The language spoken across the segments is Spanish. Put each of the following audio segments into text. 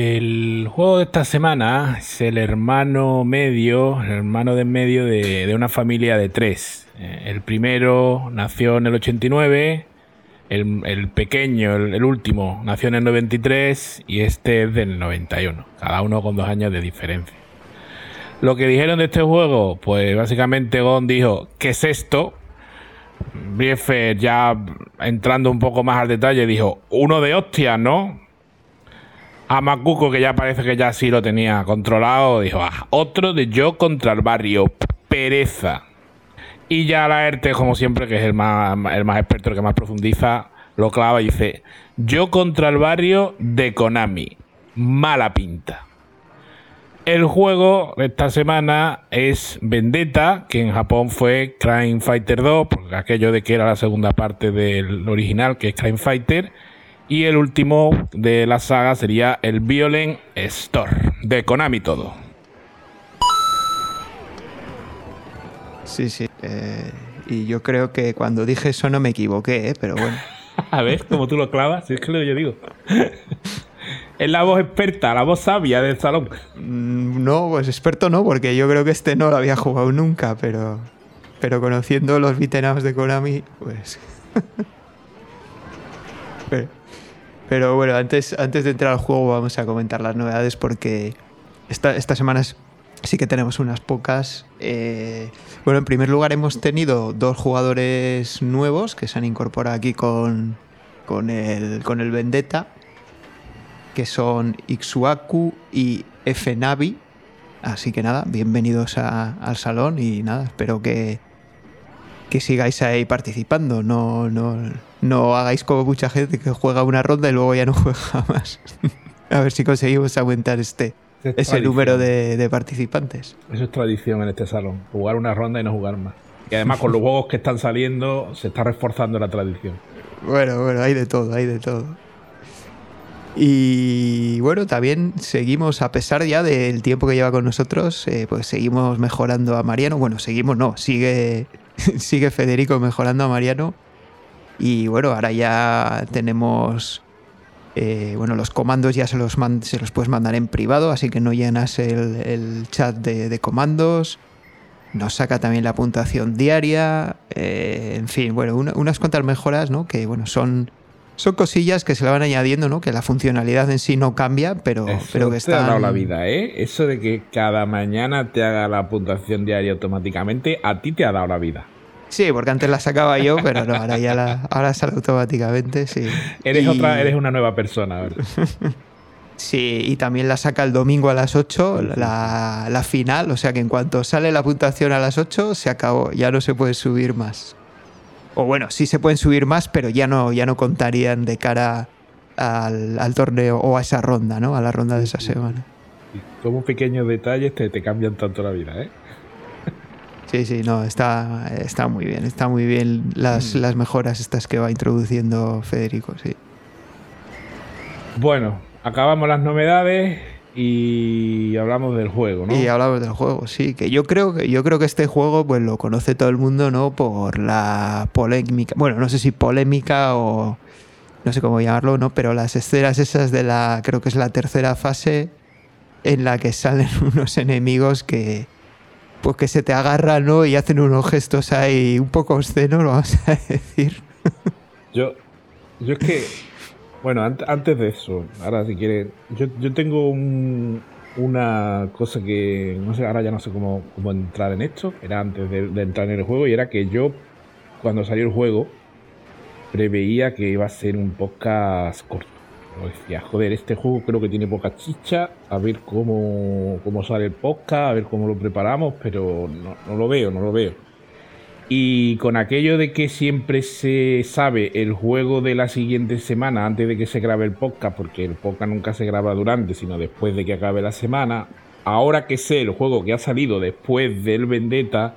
El juego de esta semana es el hermano medio, el hermano de medio de, una familia de tres. Eh, el primero nació en el 89, el, pequeño, el, último, nació en el 93 y este es del 91, cada uno con dos años de diferencia. Lo que dijeron de este juego, pues básicamente Gon dijo, ¿qué es esto? Briefer ya entrando un poco más al detalle dijo, uno de hostia, ¿no? A Macuco, que ya parece que ya sí lo tenía controlado, dijo, ah, otro de yo contra el barrio, pereza. Y ya la ERTE, como siempre, que es el más, el más experto, el que más profundiza, lo clava y dice: Yo contra el barrio de Konami. Mala pinta. El juego de esta semana es Vendetta, que en Japón fue Crime Fighter 2, porque aquello de que era la segunda parte del original, que es Crime Fighter. Y el último de la saga sería el Violent Store, de Konami todo. Sí, sí. Eh, y yo creo que cuando dije eso no me equivoqué, ¿eh? pero bueno. A ver, como tú lo clavas, si es que lo yo digo. es la voz experta, la voz sabia del salón. Mm, no, pues experto no, porque yo creo que este no lo había jugado nunca, pero, pero conociendo los beat'em de Konami, pues... pero, bueno, antes, antes de entrar al juego vamos a comentar las novedades porque esta, esta semana es sí que tenemos unas pocas. Eh, bueno, en primer lugar hemos tenido dos jugadores nuevos que se han incorporado aquí con, con, el, con el Vendetta, que son Ixuaku y Fnavi. Así que nada, bienvenidos al salón y nada, espero que, que sigáis ahí participando. No, no, no hagáis como mucha gente que juega una ronda y luego ya no juega más. A ver si conseguimos aumentar este, ese número de, participantes. Eso es tradición en este salón, jugar una ronda y no jugar más. Y además con los juegos que están saliendo se está reforzando la tradición. Bueno, bueno, hay de todo, hay de todo. Y bueno, también seguimos, a pesar ya del tiempo que lleva con nosotros, eh, pues seguimos mejorando a Mariano. Bueno, seguimos, no, sigue, sigue Federico mejorando a Mariano. Y bueno, ahora ya tenemos eh, bueno, los comandos ya se los, se los puedes mandar en privado, así que no llenas el, chat de, comandos. Nos saca también la puntuación diaria. Eh, en fin, bueno, unas cuantas mejoras, ¿no? Que bueno, son, son cosillas que se le van añadiendo, ¿no? Que la funcionalidad en sí no cambia, pero, pero que están... te ha dado la vida, ¿eh? Eso de que cada mañana te haga la puntuación diaria automáticamente, a ti te ha dado la vida. Sí, porque antes la sacaba yo, pero no, ahora ya la, ahora sale automáticamente, sí. Eres otra, eres una nueva persona, ¿verdad? Sí, y también la saca el domingo a las 8, la, la, final, o sea que en cuanto sale la puntuación a las 8, se acabó, ya no se puede subir más. O bueno, sí se pueden subir más, pero ya no, ya no contarían de cara al, al torneo o a esa ronda, ¿no? A la ronda de esa semana. Como pequeños detalles te, te cambian tanto la vida, ¿eh? Sí, sí, no, está, está muy bien, está muy bien las, mm. las mejoras estas que va introduciendo Federico, sí. Bueno, acabamos las novedades y hablamos del juego, ¿no? Y hablamos del juego, sí, que yo creo que yo creo que este juego pues lo conoce todo el mundo, ¿no? Por la polémica, bueno, no sé si polémica o no sé cómo llamarlo, ¿no? Pero las escenas esas de la creo que es la tercera fase en la que salen unos enemigos que pues que se te agarran ¿no? y hacen unos gestos ahí un poco obscenos, vamos a decir. Yo, yo es que, bueno, antes de eso, ahora si quieres, yo, yo tengo una cosa que, no sé, ahora ya no sé cómo, cómo entrar en esto, era antes de, de entrar en el juego, y era que yo, cuando salió el juego, preveía que iba a ser un podcast corto decía, joder, este juego creo que tiene poca chicha, a ver cómo, cómo sale el podcast, a ver cómo lo preparamos, pero no, lo veo, no lo veo. Y con aquello de que siempre se sabe el juego de la siguiente semana antes de que se grabe el podcast, porque el podcast nunca se graba durante, sino después de que acabe la semana, ahora que sé el juego que ha salido después del Vendetta,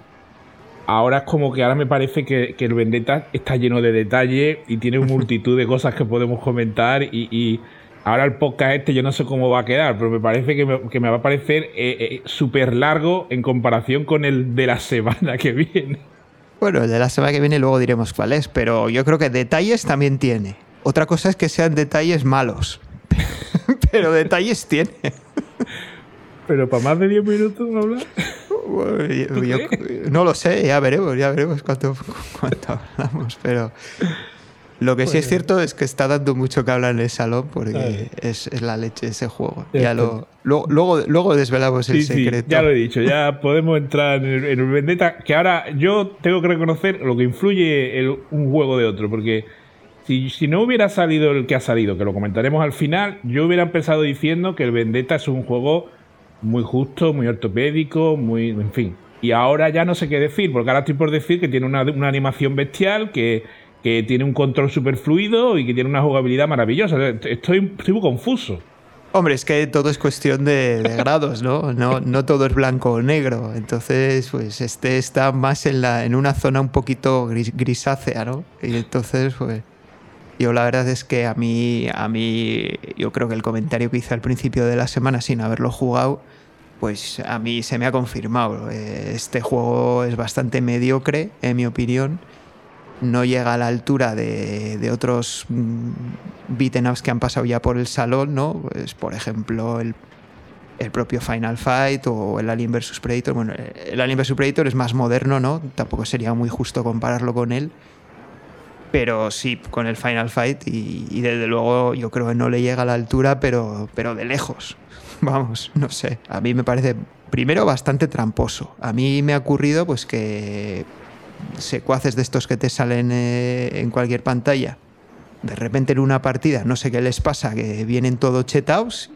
ahora es como que ahora me parece que, el Vendetta está lleno de detalles y tiene multitud de cosas que podemos comentar y, ahora el podcast este yo no sé cómo va a quedar, pero me parece que me, va a parecer eh, eh, súper largo en comparación con el de la semana que viene. Bueno, el de la semana que viene luego diremos cuál es, pero yo creo que detalles también tiene. Otra cosa es que sean detalles malos. pero detalles tiene. Pero para más de 10 minutos no hablar. No lo sé, ya veremos, ya veremos cuánto, cuánto hablamos, pero lo que sí es cierto es que está dando mucho que hablar en el salón porque es, la leche ese juego. Ya lo, luego, luego desvelamos el secreto. ya lo he dicho, ya podemos entrar en el, Vendetta. Que ahora yo tengo que reconocer lo que influye un juego de otro, porque si, si, no hubiera salido el que ha salido, que lo comentaremos al final, yo hubiera empezado diciendo que el Vendetta es un juego muy justo, muy ortopédico, muy. en fin. Y ahora ya no sé qué decir, porque ahora estoy por decir que tiene una, una animación bestial, que que tiene un control super fluido y que tiene una jugabilidad maravillosa. Estoy, muy confuso. Hombre, es que todo es cuestión de, grados, ¿no? ¿no? No todo es blanco o negro. Entonces, pues este está más en, la, en una zona un poquito grisácea, ¿no? Y entonces, pues. Yo la verdad es que a mí, a mí, yo creo que el comentario que hice al principio de la semana sin haberlo jugado, pues a mí se me ha confirmado. Este juego es bastante mediocre, en mi opinión no llega a la altura de, otros mm, beaten ups que han pasado ya por el salón, ¿no? Pues, por ejemplo, el, propio Final Fight o el Alien vs Predator. Bueno, el Alien vs Predator es más moderno, ¿no? Tampoco sería muy justo compararlo con él. Pero sí, con el Final Fight y, desde luego yo creo que no le llega a la altura, pero, pero de lejos. Vamos, no sé. A mí me parece, primero, bastante tramposo. A mí me ha ocurrido pues que secuaces de estos que te salen eh, en cualquier pantalla, de repente en una partida, no sé qué les pasa, que vienen todos chetados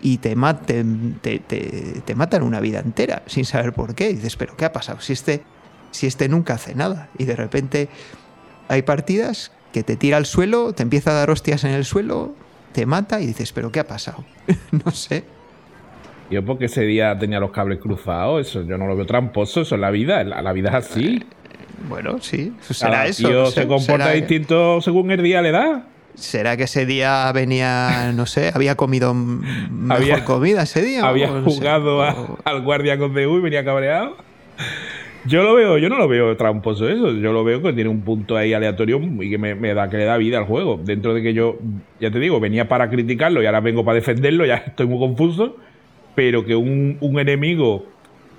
y te, maten, te, matan una vida entera sin saber por qué. Dices, pero ¿qué ha pasado? Si este, si este nunca hace nada. Y de repente hay partidas que te tira al suelo, te empieza a dar hostias en el suelo, te mata y dices, pero ¿qué ha pasado? no sé. Yo porque ese día tenía los cables cruzados, eso yo no lo veo tramposo, eso es la vida, la vida es así. Bueno, sí, será eso. Tío se comporta distinto según el día le da. ¿Será que ese día venía, no sé, había comido mejor comida ese día? Había jugado al guardia con DU y venía cabreado. Yo lo veo, yo no lo veo tramposo eso. Yo lo veo que tiene un punto ahí aleatorio y que me, da, que le da vida al juego. Dentro de que yo, ya te digo, venía para criticarlo y ahora vengo para defenderlo, ya estoy muy confuso. Pero que un, un enemigo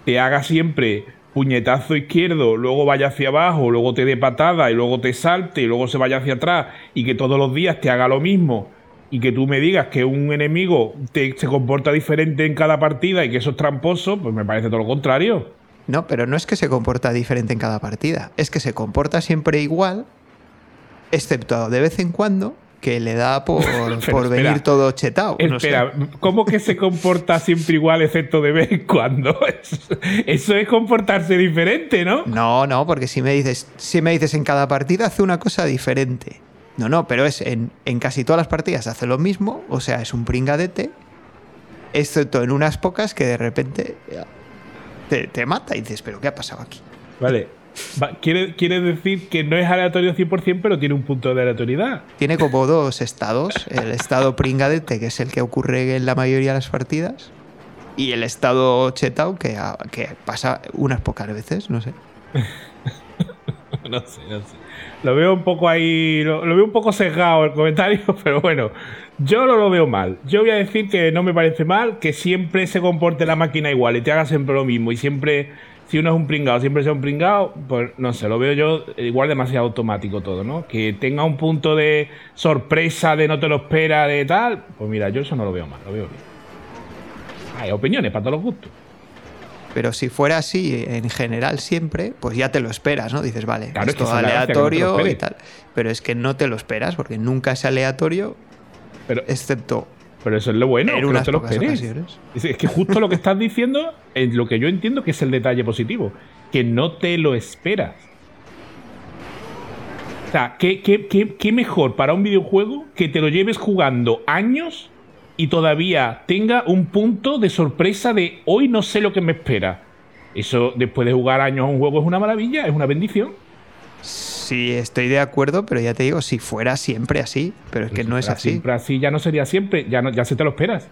te haga siempre puñetazo izquierdo, luego vaya hacia abajo, luego te dé patada y luego te salte y luego se vaya hacia atrás y que todos los días te haga lo mismo y que tú me digas que un enemigo te, se comporta diferente en cada partida y que eso es tramposo, pues me parece todo lo contrario. No, pero no es que se comporta diferente en cada partida, es que se comporta siempre igual, excepto de vez en cuando que le da por, por venir todo chetado. Espera, ¿cómo que se comporta siempre igual excepto de vez en cuando? Eso es comportarse diferente, ¿no? No, no, porque si me dices, si me dices en cada partida hace una cosa diferente. No, no, pero es en, casi todas las partidas hace lo mismo, o sea, es un pringadete, excepto en unas pocas que de repente te, te mata y dices, pero ¿qué ha pasado aquí? Vale, quiere, quiere decir que no es aleatorio 100%, pero tiene un punto de aleatoriedad. Tiene como dos estados. El estado pringadete, que es el que ocurre en la mayoría de las partidas, y el estado chetao, que, que pasa unas pocas veces, no sé. no sé, no sé. Lo veo un poco ahí, lo, veo un poco sesgado el comentario, pero bueno, yo no lo veo mal. Yo voy a decir que no me parece mal que siempre se comporte la máquina igual y te haga siempre lo mismo y siempre si uno es un pringado, siempre sea un pringado, pues no sé, lo veo yo igual demasiado automático todo, ¿no? Que tenga un punto de sorpresa, de no te lo espera, de tal, pues mira, yo eso no lo veo mal, lo veo bien. Hay opiniones para todos los gustos. Pero si fuera así en general siempre, pues ya te lo esperas, ¿no? Dices, vale, esto es aleatorio y tal. Pero es que no te lo esperas, porque nunca es aleatorio, pero, excepto pero eso es lo bueno, que no te lo esperes. Es que justo lo que estás diciendo es lo que yo entiendo que es el detalle positivo. Que no te lo esperas. O sea, ¿qué, qué, mejor para un videojuego que te lo lleves jugando años y todavía tenga un punto de sorpresa de hoy no sé lo que me espera? Eso después de jugar años a un juego es una maravilla, es una bendición. Sí, estoy de acuerdo, pero ya te digo, si fuera siempre así, pero es que no es así. Siempre así ya no sería siempre, ya, no, ya se te lo esperas.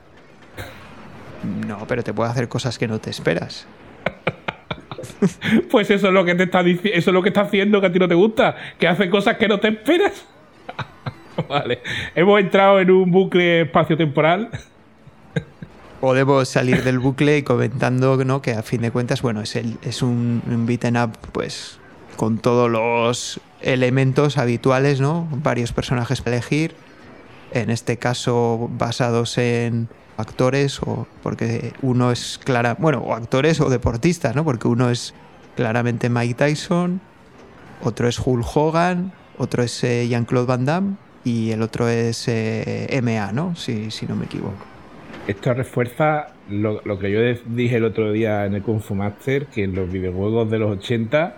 No, pero te puede hacer cosas que no te esperas. pues eso es lo que te está diciendo, eso es lo que está haciendo que a ti no te gusta, que hace cosas que no te esperas. vale, hemos entrado en un bucle espacio-temporal. podemos salir del bucle y comentando ¿no? que a fin de cuentas, bueno, es, el, es un, un beaten up, pues, con todos los elementos habituales, ¿no? Varios personajes para elegir. En este caso, basados en actores, o porque uno es clara, bueno, o actores o deportistas, ¿no? Porque uno es claramente Mike Tyson, otro es Hulk Hogan, otro es eh, Jean-Claude Van Damme y el otro es eh, MA, ¿no? Si, si no me equivoco. Esto refuerza lo, lo, que yo dije el otro día en el Kung Fu Master, que en los videojuegos de los 80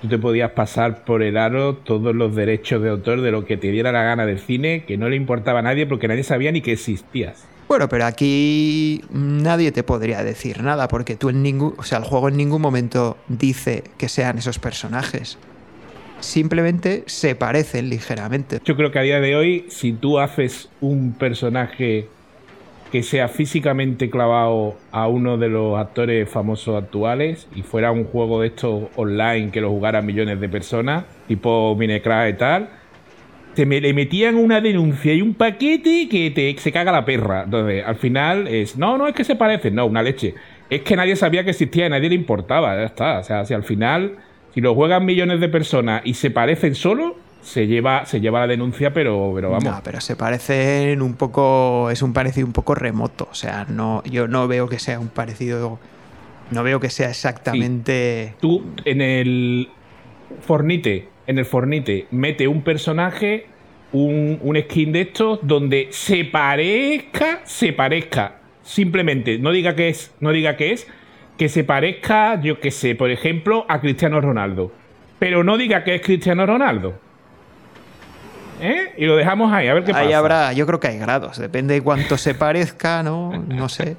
tú te podías pasar por el aro todos los derechos de autor de lo que te diera la gana del cine, que no le importaba a nadie porque nadie sabía ni que existías. Bueno, pero aquí nadie te podría decir nada porque tú en ningún, o sea, el juego en ningún momento dice que sean esos personajes. Simplemente se parecen ligeramente. Yo creo que a día de hoy, si tú haces un personaje que sea físicamente clavado a uno de los actores famosos actuales y fuera un juego de estos online que lo jugaran millones de personas, tipo Minecraft y tal, te me, le metían una denuncia y un paquete que te, se caga la perra. Entonces, al final es, no, no es que se parecen, no, una leche. Es que nadie sabía que existía y nadie le importaba, ya está. O sea, si al final, si lo juegan millones de personas y se parecen solo, se lleva, se lleva la denuncia, pero, pero vamos. No, pero se parecen un poco. Es un parecido un poco remoto. O sea, no, yo no veo que sea un parecido. No veo que sea exactamente. Sí. Tú en el Fornite, en el Fornite, mete un personaje, un, un skin de estos, donde se parezca, se parezca. Simplemente, no diga que es, no diga que es, que se parezca, yo que sé, por ejemplo, a Cristiano Ronaldo. Pero no diga que es Cristiano Ronaldo. ¿Eh? Y lo dejamos ahí, a ver qué ahí pasa. habrá, yo creo que hay grados, depende de cuánto se parezca, ¿no? No sé.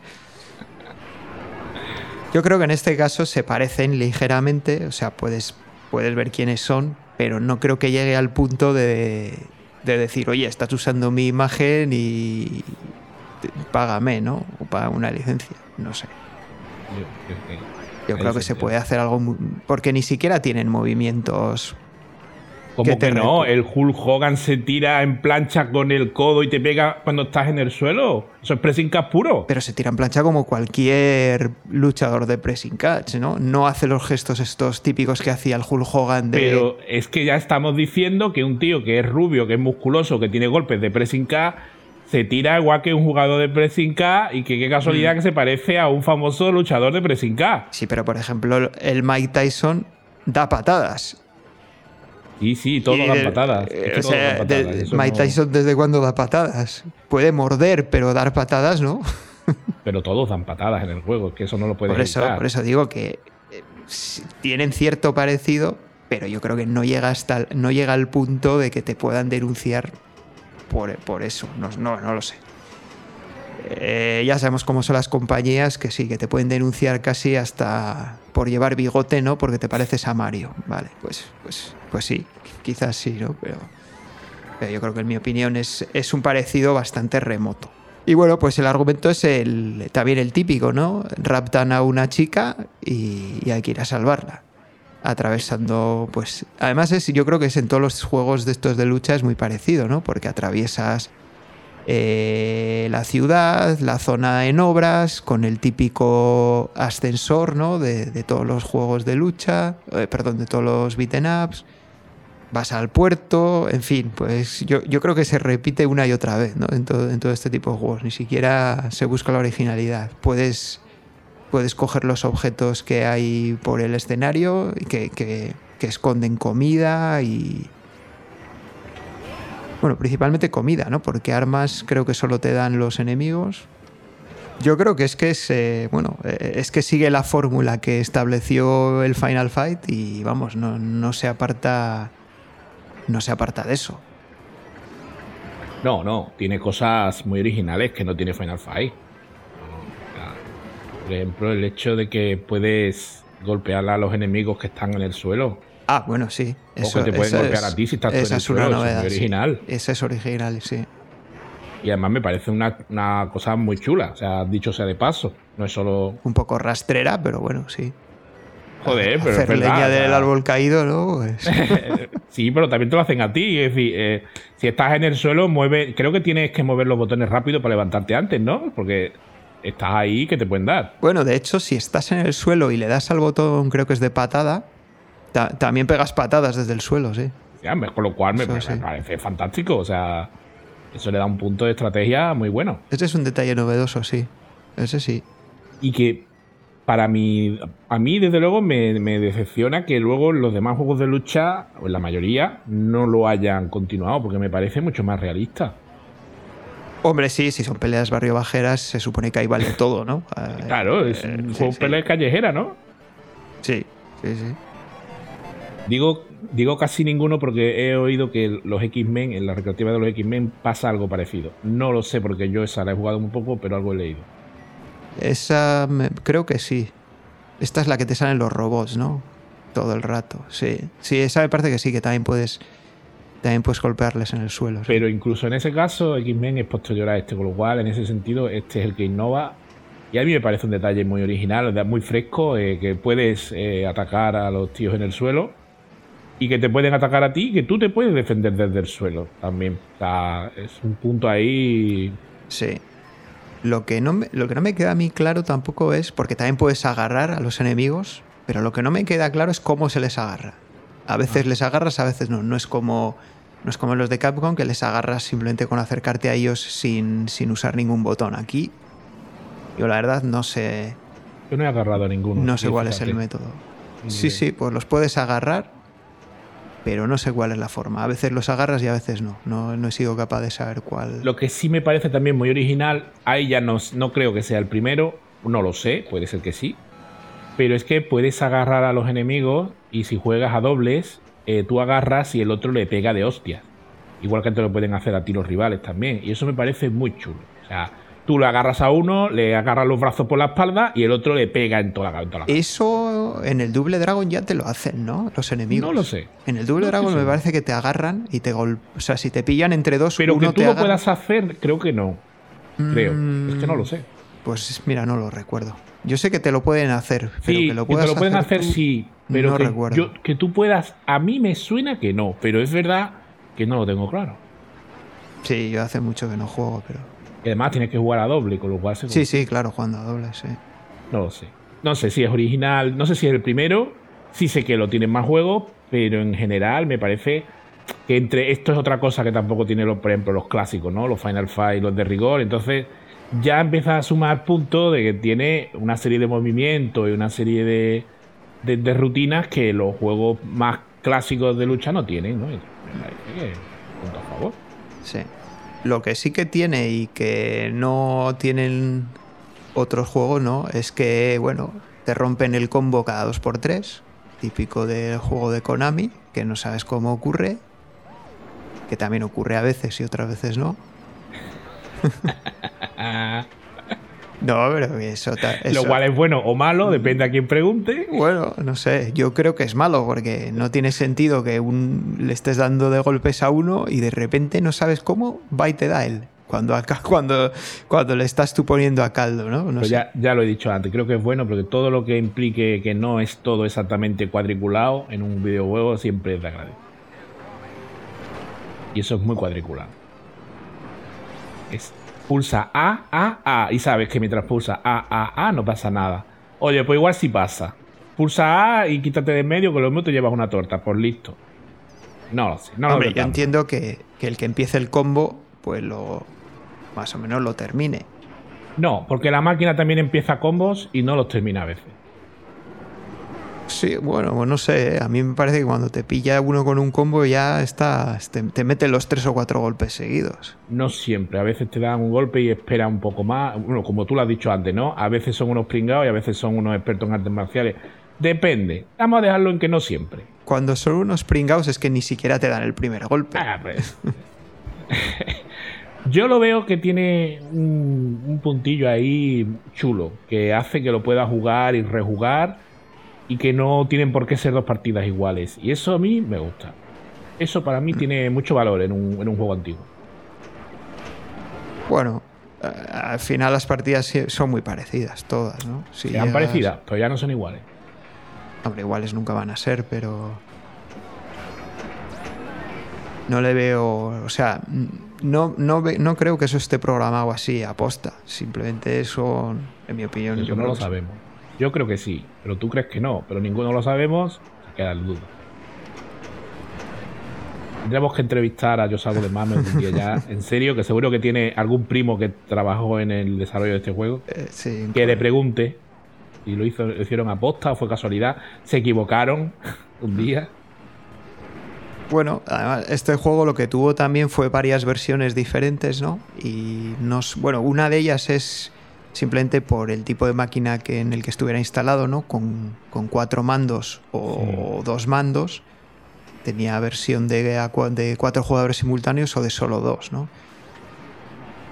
Yo creo que en este caso se parecen ligeramente, o sea, puedes, puedes ver quiénes son, pero no creo que llegue al punto de, de decir, oye, estás usando mi imagen y págame, ¿no? O paga una licencia, no sé. Yo, yo, yo creo que se puede hacer algo, muy, porque ni siquiera tienen movimientos como que no? El Hulk Hogan se tira en plancha con el codo y te pega cuando estás en el suelo. Eso es pressing catch puro. Pero se tira en plancha como cualquier luchador de pressing catch, ¿no? No hace los gestos estos típicos que hacía el Hulk Hogan de. Pero es que ya estamos diciendo que un tío que es rubio, que es musculoso, que tiene golpes de pressing catch, se tira igual que un jugador de pressing y que qué casualidad mm. que se parece a un famoso luchador de pressing. Sí, pero por ejemplo, el Mike Tyson da patadas. Sí, sí, todos dan patadas. Eh, o sea, dan patadas. De, Mike Tyson no... desde cuándo da patadas. Puede morder, pero dar patadas, ¿no? pero todos dan patadas en el juego, es que eso no lo puede por eso, evitar. por eso digo que eh, tienen cierto parecido, pero yo creo que no llega hasta no llega al punto de que te puedan denunciar por, por eso. No, no, no lo sé. Eh, ya sabemos cómo son las compañías que sí, que te pueden denunciar casi hasta por llevar bigote, ¿no? Porque te pareces a Mario. Vale, pues, pues, pues sí, quizás sí, ¿no? Pero, pero yo creo que en mi opinión es, es, un parecido bastante remoto. Y bueno, pues el argumento es el, también el típico, ¿no? Raptan a una chica y, y hay que ir a salvarla. Atravesando, pues. Además, es, yo creo que es en todos los juegos de estos de lucha es muy parecido, ¿no? Porque atraviesas eh, la ciudad, la zona en obras, con el típico ascensor ¿no? de, todos los juegos de lucha, eh, perdón, de todos los beaten ups. Vas al puerto, en fin, pues yo, yo, creo que se repite una y otra vez ¿no? en, todo, en todo este tipo de juegos. Ni siquiera se busca la originalidad. Puedes, puedes coger los objetos que hay por el escenario, que, que, que esconden comida y, bueno, principalmente comida, ¿no? Porque armas creo que solo te dan los enemigos. Yo creo que es que es, bueno, eh, es que sigue la fórmula que estableció el Final Fight y vamos, no, no se aparta, no se aparta de eso. No, no, tiene cosas muy originales que no tiene Final Fight. Por ejemplo, el hecho de que puedes golpear a los enemigos que están en el suelo. Ah, bueno, sí. Eso, o que te pueden golpear es, a ti si estás esa es una suelo, novedad. es original. Sí. Esa es original, sí. Y además me parece una, una, cosa muy chula. O sea, dicho sea de paso. No es solo. Un poco rastrera, pero bueno, sí. Joder, pero. Hacer es verdad, leña del árbol caído, ¿no? Pues... sí, pero también te lo hacen a ti. Es decir, eh, si estás en el suelo, mueve. Creo que tienes que mover los botones rápido para levantarte antes, ¿no? Porque estás ahí que te pueden dar. Bueno, de hecho, si estás en el suelo y le das al botón, creo que es de patada, también pegas patadas desde el suelo, sí. con lo cual me, parece fantástico. O sea, eso le da un punto de estrategia muy bueno. Ese es un detalle novedoso, sí. Ese sí. Y que para mí, a mí desde luego me, me, decepciona que luego los demás juegos de lucha, o en la mayoría, no lo hayan continuado, porque me parece mucho más realista. Hombre, sí, si son peleas barrio bajeras, se supone que ahí vale todo, ¿no? claro, es eh, un juego pelea callejera, ¿no? Sí, sí, sí. Digo, digo casi ninguno porque he oído que los X-Men, en la recreativa de los X-Men, pasa algo parecido. No lo sé porque yo esa la he jugado un poco, pero algo he leído. Esa, creo que sí. Esta es la que te salen los robots, ¿no? Todo el rato, sí. Sí, esa me parece que sí, que también puedes también puedes golpearles en el suelo. Pero incluso en ese caso, X-Men es posterior a este, con lo cual, en ese sentido, este es el que innova. Y a mí me parece un detalle muy original, muy fresco, eh, que puedes eh, atacar a los tíos en el suelo y que te pueden atacar a ti y que tú te puedes defender desde el suelo también. O sea, es un punto ahí. Sí. Lo que, no me, lo que no me queda a mí claro tampoco es, porque también puedes agarrar a los enemigos, pero lo que no me queda claro es cómo se les agarra. A veces les agarras, a veces no. No es como, no es como los de Capcom que les agarras simplemente con acercarte a ellos sin, sin usar ningún botón. Aquí, yo la verdad no sé. Yo no he agarrado a ninguno. No sé cuál es el método. Sí, sí, pues los puedes agarrar, pero no sé cuál es la forma. A veces los agarras y a veces no. No, no he sido capaz de saber cuál. Lo que sí me parece también muy original, ahí ya no, no creo que sea el primero, no lo sé, puede ser que sí, pero es que puedes agarrar a los enemigos y si juegas a dobles, eh, tú agarras y el otro le pega de hostias. Igual que te lo pueden hacer a ti los rivales también. Y eso me parece muy chulo. O sea, tú le agarras a uno, le agarras los brazos por la espalda y el otro le pega en toda la. Eso en el Double Dragon ya te lo hacen, ¿no? Los enemigos. No lo sé. En el Double Dragon me parece que te agarran y te golpean. O sea, si te pillan entre dos, Pero que tú lo puedas hacer, creo que no. Creo. Es que no lo sé. Pues mira, no lo recuerdo. Yo sé que te lo pueden hacer, pero que lo puedas te lo pueden hacer, sí, pero que, que tú puedas, a mí me suena que no, pero es verdad que no lo tengo claro. Sí, yo hace mucho que no juego, pero. Y además tienes que jugar a doble, con lo cual se Sí, sí, claro, jugando a doble, sí. No lo sé. No sé si es original, no sé si es el primero, sí sé que lo tienen más juegos, pero en general me parece que entre esto es otra cosa que tampoco tiene, por ejemplo, los clásicos, ¿no? Los Final Fight, los de rigor, entonces ya empieza a sumar puntos de que tiene una serie de movimientos y una serie de, de, rutinas que los juegos más clásicos de lucha no tienen, ¿no? punto a favor. Sí. Lo que sí que tiene y que no tienen otros juegos, ¿no? Es que, bueno, te rompen el combo cada 2x3, típico del juego de Konami, que no sabes cómo ocurre, que también ocurre a veces y otras veces no. No, pero eso, Lo cual es bueno o malo, depende a quien pregunte. Bueno, no sé, yo creo que es malo porque no tiene sentido que un, le estés dando de golpes a uno y de repente no sabes cómo va y te da él. Cuando, acá, cuando, cuando le estás tú poniendo a caldo, ¿no? no Ya, ya lo he dicho antes, creo que es bueno porque todo lo que implique que no es todo exactamente cuadriculado en un videojuego siempre es de agradecer. Y eso es muy cuadriculado. Es pulsa A, A, A. Y sabes que mientras pulsa A, A, A no pasa nada. Oye, pues igual sí pasa. Pulsa A y quítate de medio, que lo mismo te llevas una torta, por listo. No lo sé. No Hombre, yo entiendo que, que, el que empiece el combo, pues lo. más o menos lo termine. No, porque la máquina también empieza combos y no los termina a veces. Sí, bueno, pues no sé. ¿eh? A mí me parece que cuando te pilla uno con un combo ya está, te, mete los tres o cuatro golpes seguidos. No siempre. A veces te dan un golpe y espera un poco más. Bueno, como tú lo has dicho antes, ¿no? A veces son unos pringados y a veces son unos expertos en artes marciales. Depende. Vamos a dejarlo en que no siempre. Cuando son unos pringados es que ni siquiera te dan el primer golpe. Ah, pues. Yo lo veo que tiene un, un puntillo ahí chulo, que hace que lo pueda jugar y rejugar y que no tienen por qué ser dos partidas iguales. Y eso a mí me gusta. Eso para mí tiene mucho valor en un, juego antiguo. Bueno, eh, al final las partidas son muy parecidas, todas, ¿no? Si Sean parecidas, pero ya no son iguales. Hombre, iguales nunca van a ser, pero. No le veo, o sea, no, no, no creo que eso esté programado así, aposta. Simplemente eso, en mi opinión, yo no lo sabemos. Yo creo que sí, pero tú crees que no, pero ninguno lo sabemos, se queda el duda. Tendríamos que entrevistar a Josabo de Mano un día ya, en serio, que seguro que tiene algún primo que trabajó en el desarrollo de este juego, eh, que le pregunte si lo, hizo, lo hicieron aposta o fue casualidad, se equivocaron un día. Bueno, además, este juego lo que tuvo también fue varias versiones diferentes, ¿no? Y nos, bueno, una de ellas es simplemente por el tipo de máquina que, en el que estuviera instalado, ¿no? Con, cuatro mandos o, dos mandos. Tenía versión de, de cuatro jugadores simultáneos o de solo dos, ¿no?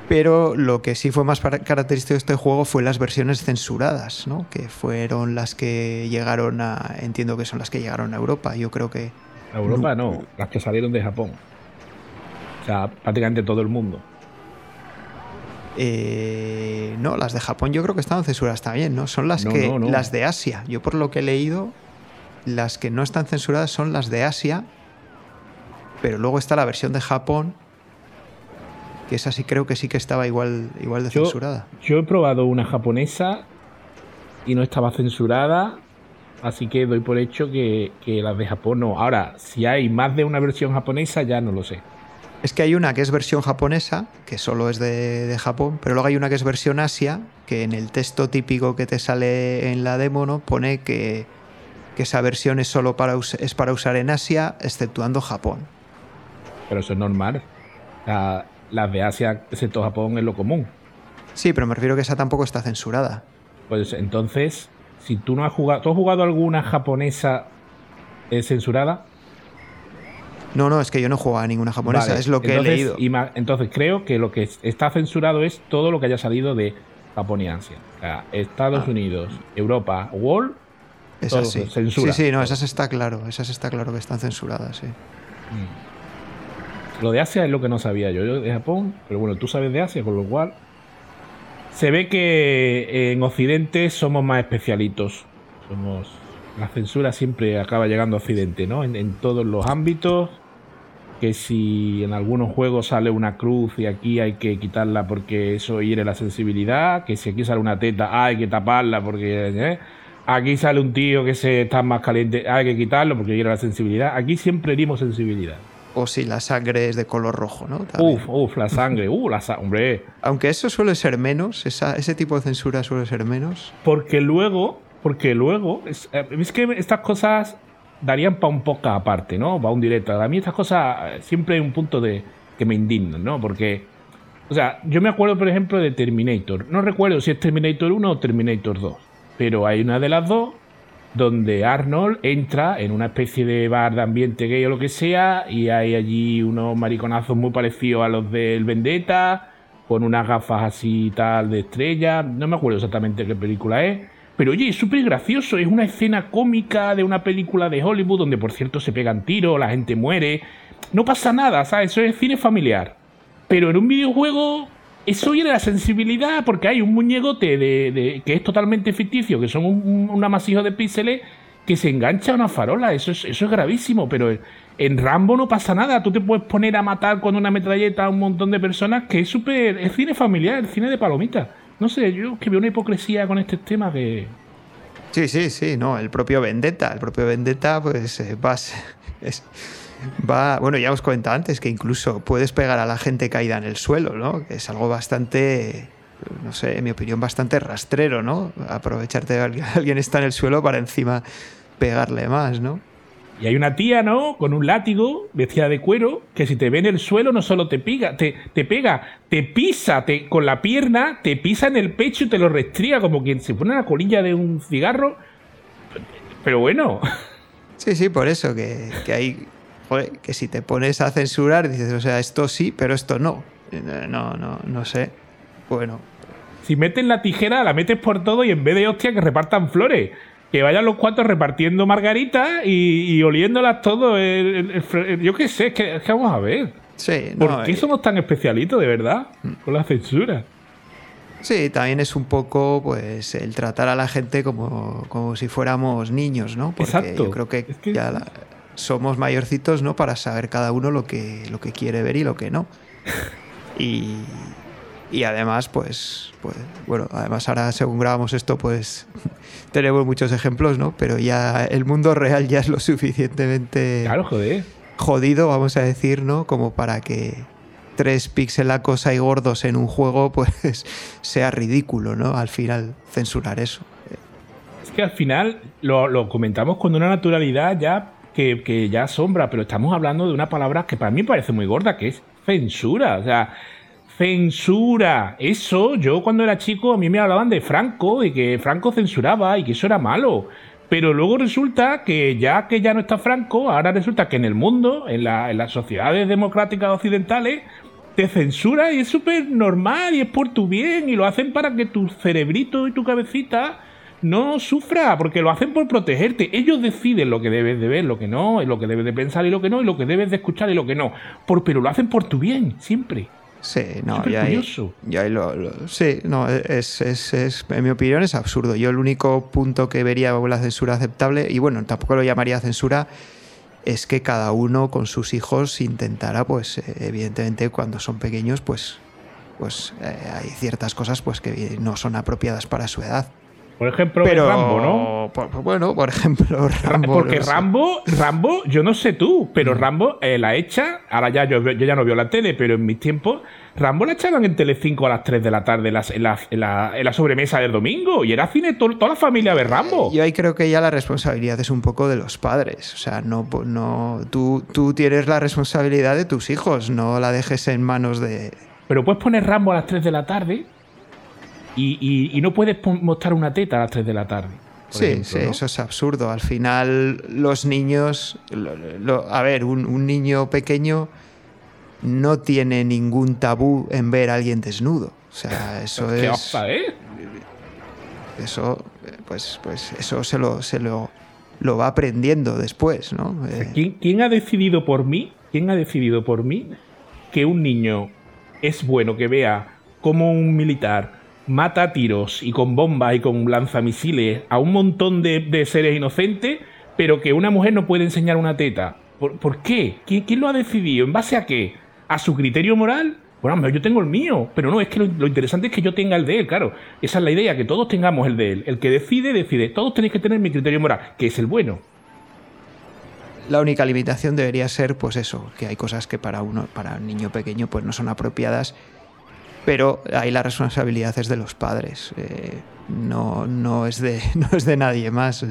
Pero lo que sí fue más característico de este juego fue las versiones censuradas, ¿no? Que fueron las que llegaron a. Entiendo que son las que llegaron a Europa. Yo creo que Europa no, las que salieron de Japón. O sea, prácticamente todo el mundo. Eh, no, las de Japón yo creo que están censuradas también, ¿no? Son las que las de Asia. Yo por lo que he leído, las que no están censuradas son las de Asia, pero luego está la versión de Japón, que esa sí creo que sí que estaba igual, igual de censurada. Yo he probado una japonesa y no estaba censurada Así que doy por hecho que, las de Japón no. Ahora, si hay más de una versión japonesa, ya no lo sé. Es que hay una que es versión japonesa, que solo es de, Japón, pero luego hay una que es versión Asia, que en el texto típico que te sale en la demo ¿no? pone que, esa versión es solo para, es para usar en Asia, exceptuando Japón. Pero eso es normal. las de Asia, excepto Japón, es lo común. Sí, pero me refiero que esa tampoco está censurada. Pues entonces, si tú no has jugado. ¿Tú has jugado alguna japonesa eh, censurada? No, no, es que yo no he jugado a ninguna japonesa, es lo que he leído. entonces creo que lo que está censurado es todo lo que haya salido de Japón y Asia. O sea, Estados ah. Unidos, Europa, World. Esas sí. Censura. Sí, sí, no, esas está claro. Esas está claro que están censuradas, sí. Mm. Lo de Asia es lo que no sabía yo. Yo de Japón, pero bueno, tú sabes de Asia, con lo cual se ve que en Occidente somos más especialitos. Somos. La censura siempre acaba llegando a Occidente, ¿no? En, todos los ámbitos. Que si en algunos juegos sale una cruz y aquí hay que quitarla porque eso hiere la sensibilidad. Que si aquí sale una teta hay que taparla porque. ¿eh? Aquí sale un tío que se está más caliente, hay que quitarlo porque hiere la sensibilidad. Aquí siempre herimos sensibilidad o si la sangre es de color rojo, ¿no? Uf, uf, la sangre, uh, la sangre, Aunque eso suele ser menos, ese tipo de censura suele ser menos. Porque luego, porque luego, es, eh, que estas cosas darían para un poco aparte, ¿no? Para un directo. A mí estas cosas eh, siempre hay un punto de que me indignan, ¿no? Porque, o sea, yo me acuerdo, por ejemplo, de Terminator. No recuerdo si es Terminator 1 o Terminator 2, pero hay una de las dos donde Arnold entra en una especie de bar de ambiente gay o lo que sea y hay allí unos mariconazos muy parecidos a los del Vendetta, con unas gafas así tal de estrella, no me acuerdo exactamente qué película es, pero oye, es súper gracioso, es una escena cómica de una película de Hollywood donde por cierto se pegan tiros, la gente muere, no pasa nada, ¿sabes? Eso es cine familiar. Pero en un videojuego eso viene de la sensibilidad, porque hay un muñecote de, que es totalmente ficticio, que son un, amasijo de píxeles que se engancha a una farola. Eso es, eso es gravísimo, pero en Rambo no pasa nada. Tú te puedes poner a matar con una metralleta a un montón de personas, que es súper. Es cine familiar, es cine de palomitas. No sé, yo que veo una hipocresía con este tema que. Sí, sí, sí, no, el propio Vendetta, el propio Vendetta, pues eh, vas. Es, va, bueno, ya hemos comentado antes que incluso puedes pegar a la gente caída en el suelo, ¿no? Es algo bastante, no sé, en mi opinión, bastante rastrero, ¿no? Aprovecharte de que alguien está en el suelo para encima pegarle más, ¿no? Y hay una tía, ¿no? Con un látigo, vestida de cuero, que si te ve en el suelo no solo te pega, te, te pega, te pisa te, con la pierna, te pisa en el pecho y te lo restriega como quien se pone la colilla de un cigarro. Pero bueno. Sí, sí, por eso, que, que hay que si te pones a censurar, dices, o sea, esto sí, pero esto no. No, no, no sé. Bueno. Si meten la tijera, la metes por todo y en vez de hostia que repartan flores. Que vayan los cuatro repartiendo margaritas y, oliéndolas todo. yo qué sé, es que, vamos a ver. Sí, ¿Por qué eh, somos tan especialitos, de verdad, mm. con la censura? Sí, también es un poco pues el tratar a la gente como, como si fuéramos niños, ¿no? Porque Exacto. yo creo que, ya somos mayorcitos, ¿no? Para saber cada uno lo que, lo que quiere ver y lo que no. Y, y además, pues, pues, bueno, además ahora según grabamos esto, pues tenemos muchos ejemplos, ¿no? Pero ya el mundo real ya es lo suficientemente Claro, joder. jodido, vamos a decir, ¿no? Como para que tres pixelacos ahí gordos en un juego, pues sea ridículo, ¿no? Al final, censurar eso. Es que al final lo, lo comentamos con una naturalidad ya que, que ya asombra, pero estamos hablando de una palabra que para mí parece muy gorda, que es censura. O sea, censura. Eso, yo cuando era chico a mí me hablaban de Franco y que Franco censuraba y que eso era malo. Pero luego resulta que ya que ya no está Franco, ahora resulta que en el mundo, en, la- en las sociedades democráticas occidentales, te censura y es súper normal y es por tu bien y lo hacen para que tu cerebrito y tu cabecita no sufra, porque lo hacen por protegerte. Ellos deciden lo que debes de ver, lo que no, lo que debes de pensar y lo que no, y lo que debes de escuchar y lo que no. Por, pero lo hacen por tu bien, siempre. Sí, no, ahí, ahí lo, lo- sí, no, es, es, es- en mi opinión es absurdo. Yo el único punto que vería con la censura aceptable, y bueno, tampoco lo llamaría censura, es que cada uno con sus hijos intentara, pues, evidentemente, cuando son pequeños, pues, pues eh, hay ciertas cosas pues que no son apropiadas para su edad. Por ejemplo, Pero, Rambo, ¿no? por- bueno, por ejemplo, Rambo. Porque sé. Rambo, Rambo, yo no sé tú, pero Mm. Rambo eh, la echa, ahora ya yo, yo ya no veo la tele, pero en mis tiempos, Rambo la echaban en Telecinco a las 3 de la tarde en la, en la, en la- en la sobremesa del domingo y era cine to- toda la familia a ver Rambo. Yo ahí creo que ya la responsabilidad es un poco de los padres. O sea, no, no, tú, tú tienes la responsabilidad de tus hijos, no la dejes en manos de. Pero puedes poner Rambo a las 3 de la tarde y, y- y no puedes mostrar una teta a las 3 de la tarde. Sí, ejemplo, sí, ¿no? eso es absurdo. Al final, los niños. lo- lo- a ver, un, un niño pequeño no tiene ningún tabú en ver a alguien desnudo. O sea, eso ¿Qué es. vas a ver? Eso, eh, pues, pues eso se lo, se lo, lo va aprendiendo después, ¿no? Eh, ¿Quién, quién ha decidido por mí? ¿Quién ha decidido por mí que un niño es bueno que vea cómo un militar mata a tiros y con bombas y con lanzamisiles a un montón de, seres inocentes, pero que una mujer no puede enseñar una teta? ¿Por, qué? ¿Quién, lo ha decidido? ¿En base a qué? ¿A su criterio moral? Bueno, yo tengo el mío, pero no, es que lo, lo interesante es que yo tenga el de él, claro. Esa es la idea, que todos tengamos el de él. El que decide, decide. Todos tenéis que tener mi criterio moral, que es el bueno. La única limitación debería ser, pues eso, que hay cosas que para uno, para un niño pequeño, pues no son apropiadas, pero ahí la responsabilidad es de los padres, eh, no, no, es de, no es de nadie más.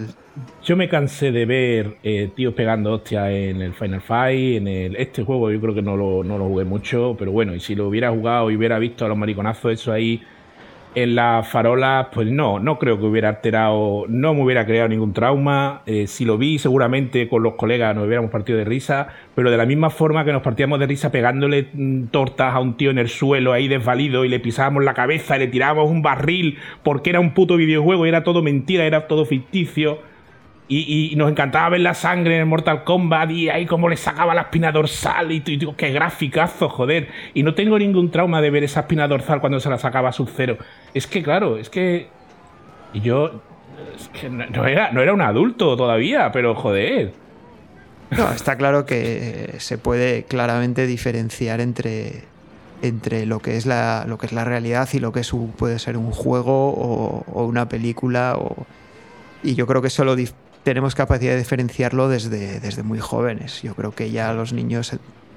Yo me cansé de ver eh, tíos pegando hostias en el Final Fight, en el este juego yo creo que no lo, no lo jugué mucho, pero bueno, y si lo hubiera jugado y hubiera visto a los mariconazos eso ahí en las farolas, pues no, no creo que hubiera alterado, no me hubiera creado ningún trauma. Eh, si lo vi, seguramente con los colegas nos hubiéramos partido de risa, pero de la misma forma que nos partíamos de risa pegándole mm, tortas a un tío en el suelo ahí desvalido y le pisábamos la cabeza y le tirábamos un barril porque era un puto videojuego y era todo mentira, era todo ficticio. Y, nos encantaba ver la sangre en el Mortal Kombat y ahí como le sacaba la espina dorsal y, y digo, qué graficazo, joder. Y no tengo ningún trauma de ver esa espina dorsal cuando se la sacaba Sub-Zero. Es que, claro, es que... Y yo... Es que no, era, no era un adulto todavía, pero joder. Está claro que se puede claramente diferenciar entre, entre lo, que es la, lo que es la realidad y lo que es un- puede ser un juego o, una película. Y yo creo que eso lo tenemos capacidad de diferenciarlo desde, desde muy jóvenes. Yo creo que ya los niños,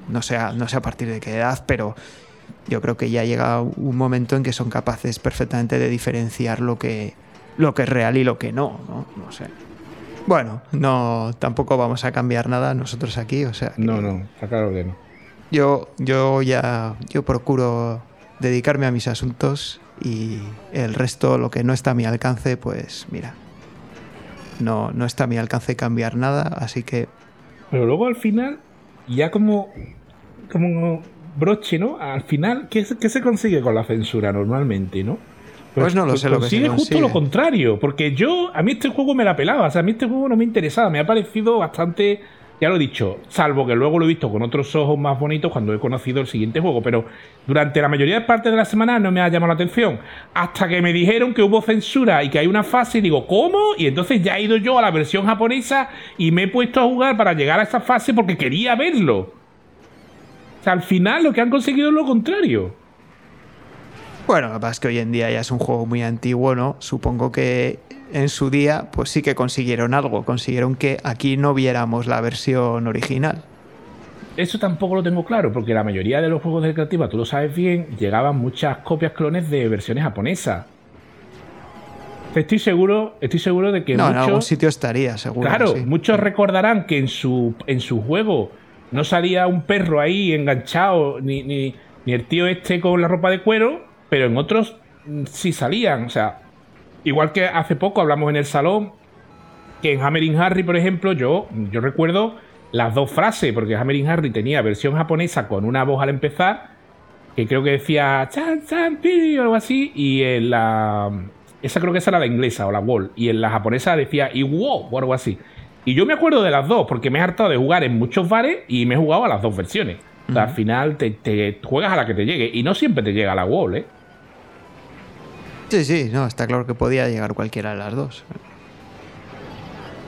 no sé, a- no sé a partir de qué edad, pero yo creo que ya llega un momento en que son capaces perfectamente de diferenciar lo que, lo que es real y lo que no, ¿no? No sé. Bueno, no, tampoco vamos a cambiar nada nosotros aquí, o sea. que No, no, está claro que no. Yo, yo ya, yo procuro dedicarme a mis asuntos y el resto, lo que no está a mi alcance, pues mira, no, no está a mi alcance cambiar nada, así que Pero luego al final, ya como, como broche, ¿no? Al final, ¿qué, se- qué se consigue con la censura normalmente, no? Pues no lo sé lo que se consigue justo consigue. lo contrario, porque yo, a mí este juego me la pelaba, o sea, a mí este juego no me interesaba, me ha parecido bastante ya lo he dicho, salvo que luego lo he visto con otros ojos más bonitos cuando he conocido el siguiente juego, pero durante la mayoría de partes de la semana no me ha llamado la atención. Hasta que me dijeron que hubo censura y que hay una fase, y digo, ¿cómo? Y entonces ya he ido yo a la versión japonesa y me he puesto a jugar para llegar a esa fase porque quería verlo. O sea, al final lo que han conseguido es lo contrario. Bueno, lo que es que hoy en día ya es un juego muy antiguo, ¿no? Supongo que en su día, pues sí que consiguieron algo. Consiguieron que aquí no viéramos la versión original. Eso tampoco lo tengo claro, porque la mayoría de los juegos de creativa, tú lo sabes bien, llegaban muchas copias clones de versiones japonesas. Estoy seguro, estoy seguro de que no, en algún sitio estaría, seguro. Claro, muchos recordarán que en su, en su juego no salía un perro ahí enganchado, ni, ni, ni el tío este con la ropa de cuero, pero en otros mm, sí salían. O sea, Igual que hace poco hablamos en el salón que en Hammering Harry, por ejemplo, yo, yo recuerdo las dos frases, porque Hammering Harry tenía versión japonesa con una voz al empezar, que creo que decía Chan Chan Piri o algo así, y en la. Esa creo que esa era la inglesa o la wall, y en la japonesa decía Iwo o algo así. Y yo me acuerdo de las dos, porque me he hartado de jugar en muchos bares y me he jugado a las dos versiones. o sea, al final te, te, juegas a la que te llegue, y no siempre te llega la wall, ¿eh? Sí, sí, no, está claro que podía llegar cualquiera de las dos.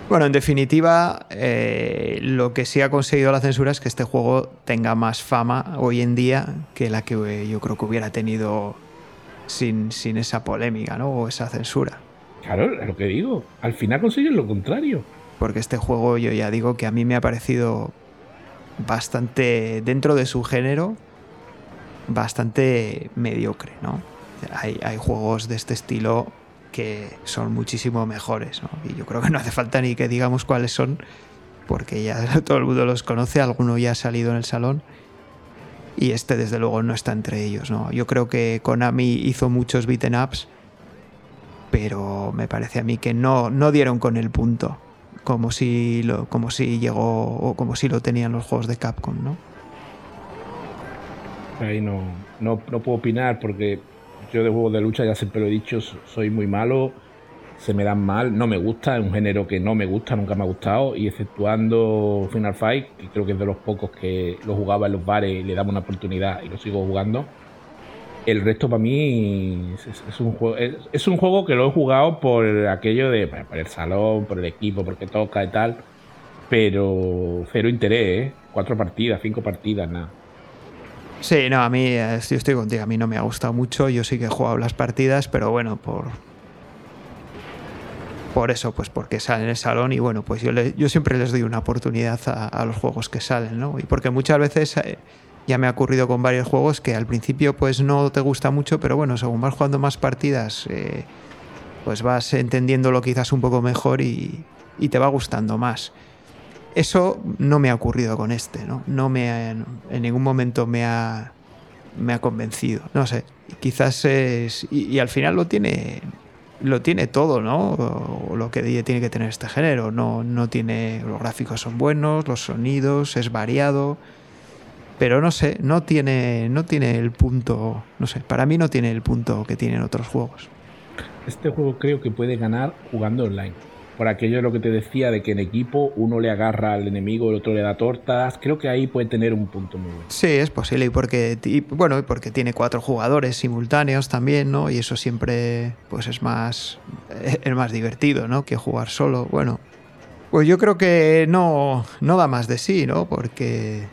Bueno, en definitiva, eh, lo que sí ha conseguido la censura es que este juego tenga más fama hoy en día que la que yo creo que hubiera tenido sin, sin esa polémica, ¿no? O esa censura. Claro, es lo que digo. Al final consiguen lo contrario. Porque este juego, yo ya digo que a mí me ha parecido bastante, dentro de su género, bastante mediocre, ¿no? Hay, juegos de este estilo que son muchísimo mejores, Y yo creo que no hace falta ni que digamos cuáles son, porque ya todo el mundo los conoce, alguno ya ha salido en el salón. Y este, desde luego, no está entre ellos, ¿no? Yo creo que Konami hizo muchos beaten ups, pero me parece a mí que no, no dieron con el punto, como si, lo, como si llegó o como si lo tenían los juegos de Capcom, ¿no? Ahí no, no, no puedo opinar porque yo de juegos de lucha, ya siempre lo he dicho, soy muy malo, se me dan mal, no me gusta, es un género que no me gusta, nunca me ha gustado, y exceptuando Final Fight, que creo que es de los pocos que lo jugaba en los bares y le daba una oportunidad y lo sigo jugando, el resto para mí es, un juego, es, un juego que lo he jugado por aquello de por el salón, por el equipo, porque toca y tal, pero cero interés, ¿eh? cuatro partidas, cinco partidas, nada. Sí, no, a mí, eh, yo estoy contigo, a mí no me ha gustado mucho, yo sí que he jugado las partidas, pero bueno, por... Por eso, pues porque salen en el salón y bueno, pues yo, yo siempre les doy una oportunidad a, los juegos que salen, ¿no? Y porque muchas veces eh, ya me ha ocurrido con varios juegos que al principio pues no te gusta mucho, pero bueno, según vas jugando más partidas, eh, pues vas entendiéndolo quizás un poco mejor y, y te va gustando más. Eso no me ha ocurrido con este, ¿no? No me en ningún momento me ha, me ha convencido. No sé, quizás es... Y, al final lo tiene lo tiene todo, ¿no? Lo que tiene que tener este género. No, no tiene. Los gráficos son buenos, los sonidos, es variado. Pero no sé, no tiene. No tiene el punto. No sé, para mí no tiene el punto que tienen otros juegos. Este juego creo que puede ganar jugando online por aquello de lo que te decía de que en equipo uno le agarra al enemigo, el otro le da tortas. Creo que ahí puede tener un punto muy bueno. Sí, es posible y porque bueno, porque tiene cuatro jugadores simultáneos también, ¿no? Y eso siempre pues es más es más divertido, ¿no? Que jugar solo. Bueno, pues yo creo que no no da más de sí, ¿no? Porque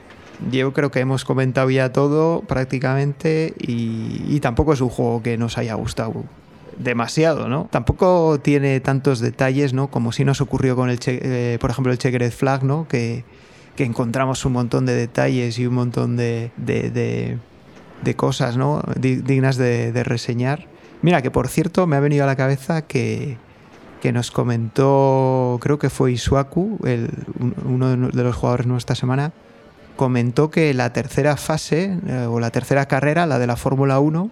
yo creo que hemos comentado ya todo prácticamente y, y tampoco es un juego que nos haya gustado demasiado, ¿no? Tampoco tiene tantos detalles, ¿no? Como si nos ocurrió con el, eh, por ejemplo, el Checkered Flag, ¿no? Que, encontramos un montón de detalles y un montón de, de, cosas, ¿no? Dignas de, reseñar. Mira, que por cierto me ha venido a la cabeza que, que nos comentó, creo que fue Isuaku, el, uno de los jugadores nuestra semana, comentó que la tercera fase eh, o la tercera carrera, la de la Fórmula 1,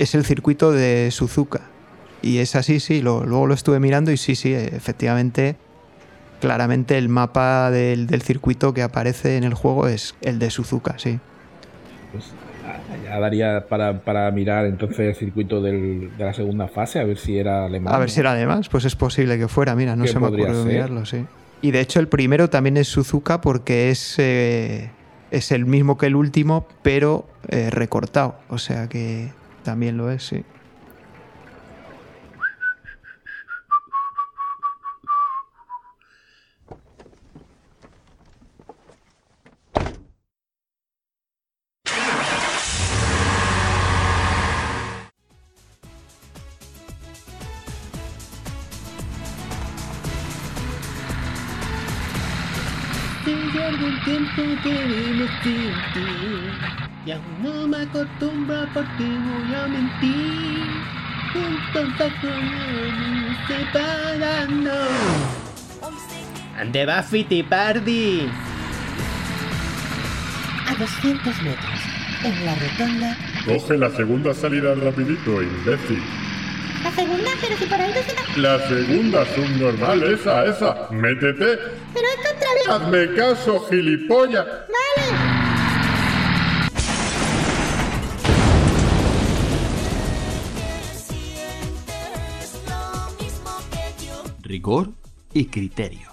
es el circuito de Suzuka. Y es así, sí, luego lo estuve mirando y sí, sí, efectivamente, claramente el mapa del, circuito que aparece en el juego es el de Suzuka, sí. Pues ya daría para, mirar entonces el circuito de la segunda fase, a ver si era alemán. A ver si era alemán, pues es posible que fuera, mira, no se me ocurrido mirarlo, sí. Y de hecho el primero también es Suzuka porque es, eh, es el mismo que el último, pero eh, recortado. O sea que también lo es, sí. Algún tiempo que vine sin ti Y aún no me acostumbro porque voy a mentir Entonces nos separando ¿Dónde va Fittipardi? A 200 metros, en la rotonda Coge la segunda salida rapidito, imbécil. La segunda, pero si por ahí no se La segunda subnormal, esa, esa. Métete. Pero es contravía. Hazme caso, gilipollas. Vale. Rigor y criterio.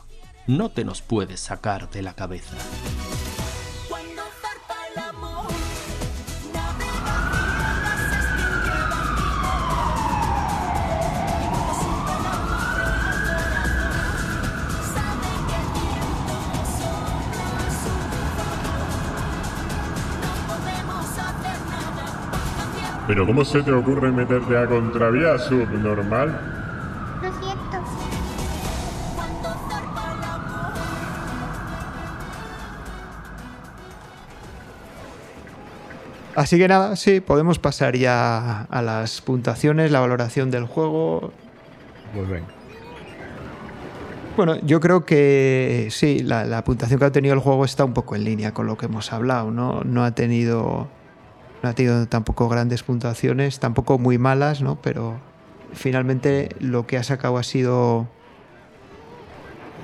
No te nos puedes sacar de la cabeza. Pero ¿cómo se te ocurre meterte a contravía subnormal? Lo siento. Cuando zarpa. Así que nada, sí, podemos pasar ya a las puntuaciones, la valoración del juego. Pues venga. Bueno, yo creo que sí, la, la puntuación que ha tenido el juego está un poco en línea con lo que hemos hablado, ¿no? No ha tenido. No ha tenido tampoco grandes puntuaciones, tampoco muy malas, ¿no? Pero finalmente lo que ha sacado ha sido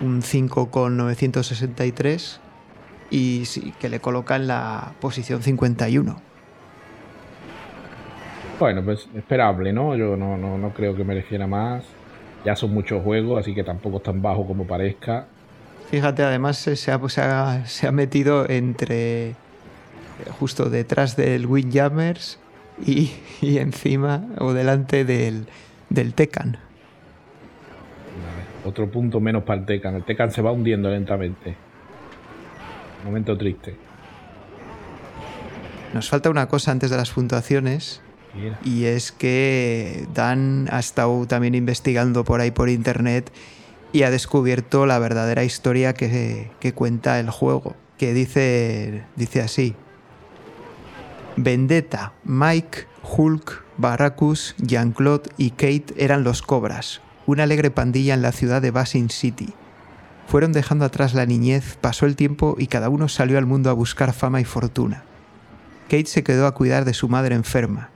un 5,963 y sí, que le coloca en la posición 51. Bueno, pues esperable, ¿no? Yo no, no, no creo que mereciera más. Ya son muchos juegos, así que tampoco es tan bajo como parezca. Fíjate, además se ha, se ha- se ha metido entre. Justo detrás del Windjammers y, y encima o delante del, del. Vale, Otro punto menos para el Tecan. El Tecan se va hundiendo lentamente. Momento triste. Nos falta una cosa antes de las puntuaciones Mira. y es que Dan ha estado también investigando por ahí por internet y ha descubierto la verdadera historia que, que cuenta el juego, que dice, dice así. Vendetta, Mike, Hulk, Barracus, Jean-Claude y Kate eran los Cobras, una alegre pandilla en la ciudad de Basin City. Fueron dejando atrás la niñez, pasó el tiempo y cada uno salió al mundo a buscar fama y fortuna. Kate se quedó a cuidar de su madre enferma.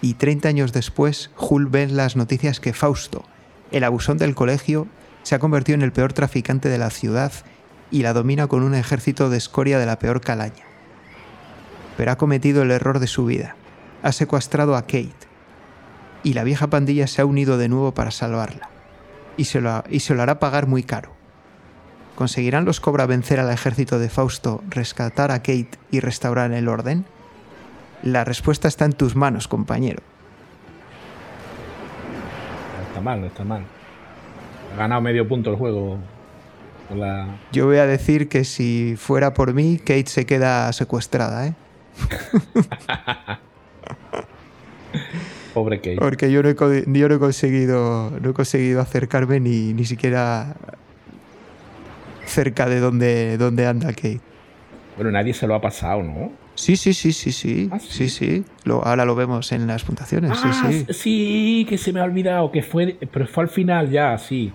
Y 30 años después, Hulk ve las noticias que Fausto, el abusón del colegio, se ha convertido en el peor traficante de la ciudad y la domina con un ejército de escoria de la peor calaña. Pero ha cometido el error de su vida. Ha secuestrado a Kate. Y la vieja pandilla se ha unido de nuevo para salvarla. Y se lo, y se lo hará pagar muy caro. ¿Conseguirán los Cobra vencer al ejército de Fausto, rescatar a Kate y restaurar el orden? La respuesta está en tus manos, compañero. No está mal, no está mal. Ha ganado medio punto el juego. La... Yo voy a decir que si fuera por mí, Kate se queda secuestrada, ¿eh? Pobre Kate. Porque yo no he, co- yo no he conseguido no he conseguido acercarme ni, ni siquiera cerca de donde, donde anda Kate. Bueno, nadie se lo ha pasado, ¿no? Sí, sí, sí, sí, sí. ¿Ah, sí, sí? sí. Lo, ahora lo vemos en las puntuaciones. ah, sí, sí. sí, que se me ha olvidado que fue, pero fue al final ya, sí.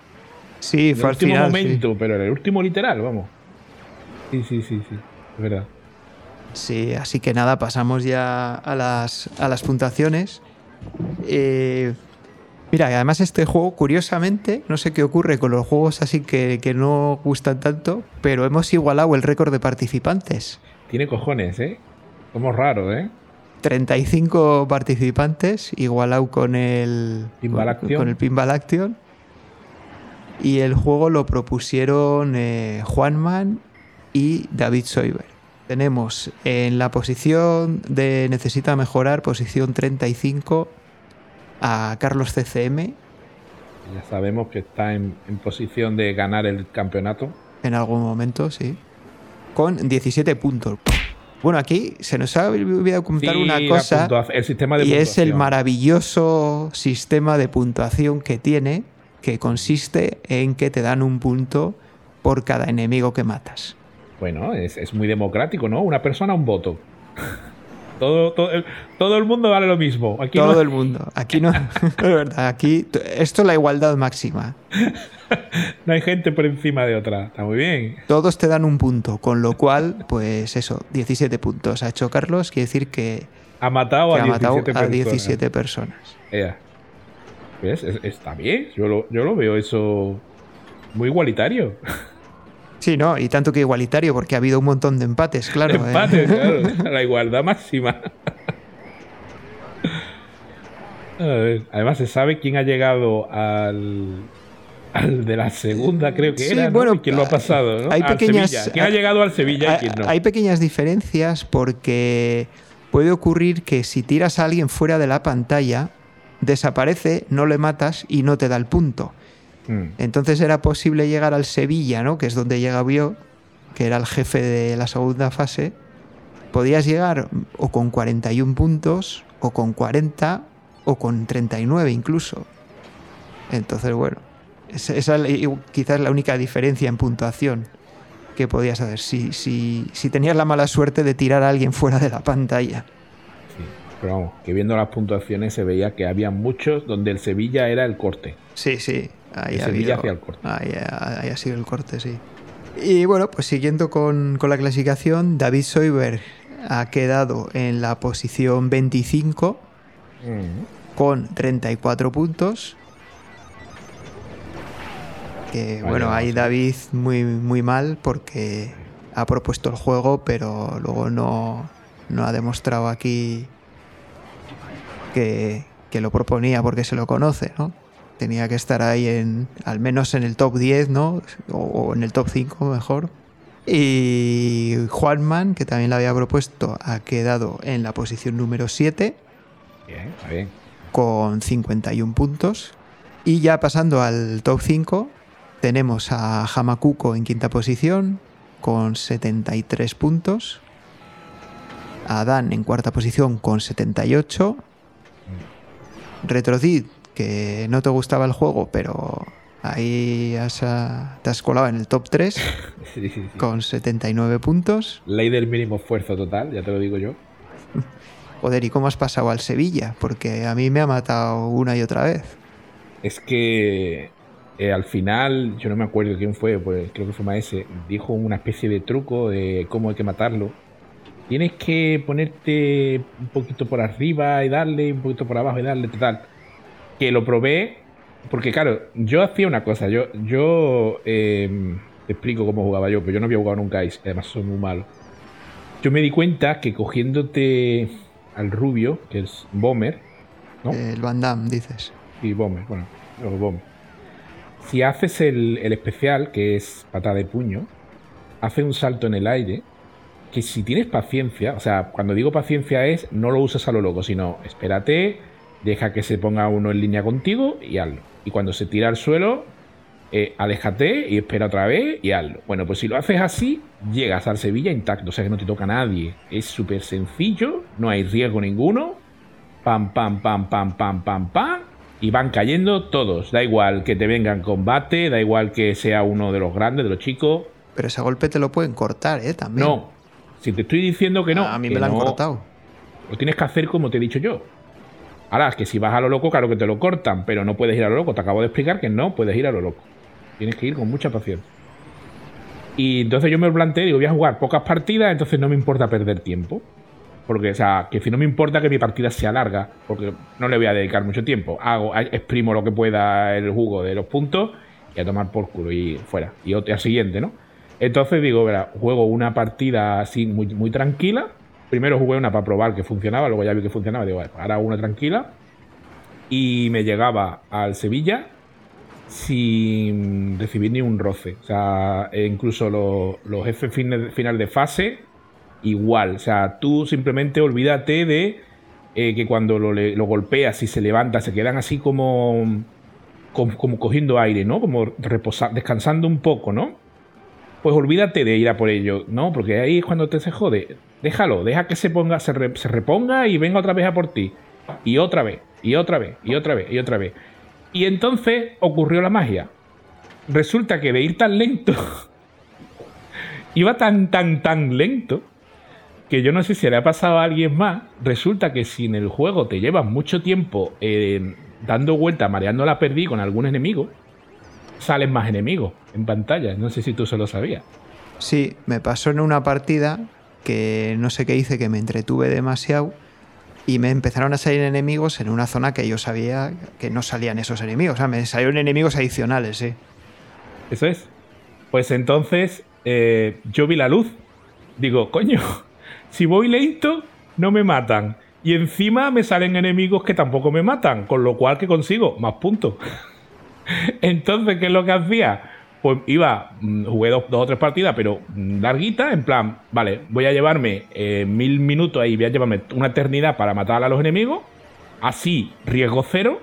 Sí, En fue el al último final. momento, pero en el último literal, vamos. Sí, sí, sí, sí. Es verdad. Sí, así que nada, pasamos ya a las, a las puntuaciones. Eh, mira, además este juego, curiosamente, no sé qué ocurre con los juegos así que, que no gustan tanto, pero hemos igualado el récord de participantes. Tiene cojones, ¿eh? Somos raros, ¿eh? 35 participantes, igualado con el Pinball con, Action. con el Pinball Action. Y el juego lo propusieron eh, Juanman y David Soiber. Tenemos en la posición de necesita mejorar, posición 35, a Carlos CCM Ya sabemos que está en, en posición de ganar el campeonato. en algún momento, sí. Con 17 puntos. Bueno, aquí se nos ha olvidado comentar Sí, una cosa. el sistema de y es el maravilloso sistema de puntuación que tiene, que consiste en que te dan un punto por cada enemigo que matas. Bueno, es, es muy democrático, ¿no? Una persona, un voto. todo, todo, el, todo el mundo vale lo mismo. Aquí Todo no- el mundo. Aquí no. es verdad, aquí. Esto es la igualdad máxima. no hay gente por encima de otra. Está muy bien. Todos te dan un punto, con lo cual, pues eso, 17 puntos ha hecho Carlos, quiere decir que, Ha matado que a ha matado 17 a personas. 17 personas. ¿Ves? Es- está bien. Yo lo, yo lo veo eso muy igualitario. Sí, no, y tanto que igualitario, porque ha habido un montón de empates, claro. ¿eh? Empate, claro. La igualdad máxima. Además, se sabe quién ha llegado al, al de la segunda, creo que Sí, era. ¿no? bueno, y quién lo ha pasado, ¿no? hay Al pequeñas- Sevilla. ¿Quién ha llegado al Sevilla y quién no? hay pequeñas diferencias porque puede ocurrir que si tiras a alguien fuera de la pantalla, desaparece, no le matas y no te da el punto. Mm. Entonces era posible llegar al Sevilla, ¿no? Que es donde llega Bio, que era el jefe de la segunda fase. Podías llegar o con 41 puntos, o con 40, o con 39 incluso. Entonces, bueno, esa es quizás la única diferencia en puntuación que podías hacer. Si, si, si tenías la mala suerte de tirar a alguien fuera de la pantalla. Pero vamos, que viendo las puntuaciones se veía que había muchos donde el Sevilla era el corte. Sí, sí. Ahí El ha Sevilla hacía el corte. Ahí ha, ahí ha sido el corte, sí. Y bueno, pues siguiendo con, con la clasificación, David Soiber ha quedado en la posición 25 Mm. con 34 puntos. Que bueno, ahí. David muy, muy mal porque ha propuesto el juego, pero luego no, no ha demostrado aquí que, que lo proponía porque se lo conoce, ¿no? Tenía que estar ahí en, al menos en el top 10, ¿no? O, o en el top 5 mejor. Y Juanman, que también lo había propuesto, ha quedado en la posición número 7 Bien, está bien. con 51 puntos. Y ya pasando al top 5, tenemos a Hamakuko en quinta posición con 73 puntos. A Dan en cuarta posición con 78. Retrocid, que no te gustaba el juego, pero ahí has, te has colado en el top 3 Sí, sí, sí. con 79 puntos. Ley del mínimo esfuerzo total, ya te lo digo yo. Joder, ¿y cómo has pasado al Sevilla? Porque a mí me ha matado una y otra vez. Es que eh, al final, yo no me acuerdo quién fue, pues creo que fue Maese, dijo una especie de truco de cómo hay que matarlo. Tienes que ponerte un poquito por arriba y darle, un poquito por abajo y darle, tal. Que lo probé, porque claro, yo hacía una cosa, yo, yo eh, te explico cómo jugaba yo, pero yo no había jugado nunca Ice, además soy muy malo. Yo me di cuenta que cogiéndote al rubio, que es Bomber, ¿no? El Van Damme, dices. Y Bomber, bueno, Bomber. Si haces el, el especial, que es patada de puño, hace un salto en el aire. Que si tienes paciencia, o sea, cuando digo paciencia es no lo uses a lo loco, sino espérate, deja que se ponga uno en línea contigo y hazlo. Y cuando se tira al suelo, eh, aléjate y espera otra vez y hazlo. Bueno, pues si lo haces así, llegas al Sevilla intacto, o sea que no te toca a nadie. Es súper sencillo, no hay riesgo ninguno. Pam, pam, pam, pam, pam, pam, pam. Y van cayendo todos. Da igual que te venga en combate, da igual que sea uno de los grandes, de los chicos. Pero ese golpe te lo pueden cortar, ¿eh? También. No. Si te estoy diciendo que no. a mí me lo han no, cortado. Lo tienes que hacer como te he dicho yo. Ahora, es que si vas a lo loco, claro que te lo cortan, pero no puedes ir a lo loco. Te acabo de explicar que no puedes ir a lo loco. Tienes que ir con mucha paciencia. Y entonces yo me planteé, digo, voy a jugar pocas partidas, entonces no me importa perder tiempo. Porque, o sea, que si no me importa que mi partida sea larga, porque no le voy a dedicar mucho tiempo. Hago, exprimo lo que pueda el jugo de los puntos y a tomar por culo y fuera. Y otra siguiente, ¿no? Entonces digo, verá, juego una partida así muy, tranquila. Primero jugué una para probar que funcionaba, luego ya vi que funcionaba. Digo, vale, ahora una tranquila. Y me llegaba al Sevilla sin recibir ni un roce. O sea, e incluso lo- los jefes fin- final de fase, igual. O sea, tú simplemente olvídate de eh, que cuando lo, golpeas y se levanta, se quedan así como, como, como cogiendo aire, ¿no? Como reposa- descansando un poco, ¿no? Pues olvídate de ir a por ello, ¿no? Porque ahí es cuando te se jode. Déjalo, deja que se ponga, se, re- se reponga y venga otra vez a por ti. Y otra vez, y otra vez, y otra vez, y otra vez. Y entonces ocurrió la magia. Resulta que de ir tan lento, iba tan, tan, tan lento, que yo no sé si le ha pasado a alguien más. Resulta que si en el juego te llevas mucho tiempo eh, dando vueltas, mareando la perdí con algún enemigo, salen más enemigos en pantalla. No sé si tú se lo sabías. Sí, me pasó en una partida que no sé qué hice, que me entretuve demasiado y me empezaron a salir enemigos en una zona que yo sabía que no salían esos enemigos. O sea, me salieron enemigos adicionales, sí. Eso es. Pues entonces eh, yo vi la luz. Digo, coño, si voy lento, no me matan. Y encima me salen enemigos que tampoco me matan. Con lo cual, que consigo? Más puntos. Entonces, ¿qué es lo que hacía? Pues iba, mm, jugué dos, o tres partidas, pero larguitas, en plan, vale, voy a llevarme eh, mil minutos ahí, voy a llevarme una eternidad para matar a los enemigos. Así, riesgo cero.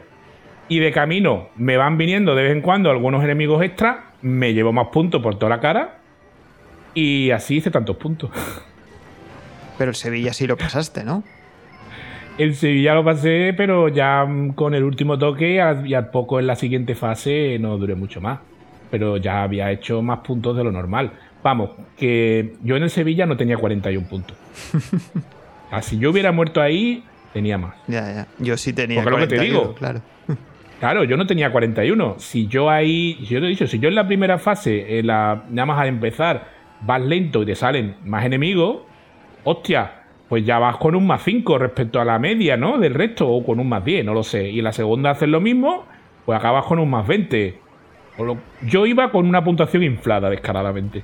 Y de camino me van viniendo de vez en cuando algunos enemigos extras, me llevo más puntos por toda la cara. Y así hice tantos puntos. Pero el Sevilla sí lo pasaste, ¿no? El Sevilla lo pasé, pero ya mm, con el último toque y al, poco en la siguiente fase no duré mucho más. Pero ya había hecho más puntos de lo normal. Vamos, que yo en el Sevilla no tenía 41 puntos. Ah, si yo hubiera muerto ahí, tenía más. Ya, ya. Yo sí tenía Porque lo que te 41, digo. claro. Claro, yo no tenía 41. Si yo ahí, yo te he dicho, si yo en la primera fase, en la, nada más al empezar, vas lento y te salen más enemigos, hostia, pues ya vas con un más 5 respecto a la media, ¿no? Del resto, o con un más 10, no lo sé. Y la segunda haces lo mismo, pues acabas con un más 20. O lo- yo iba con una puntuación inflada, descaradamente.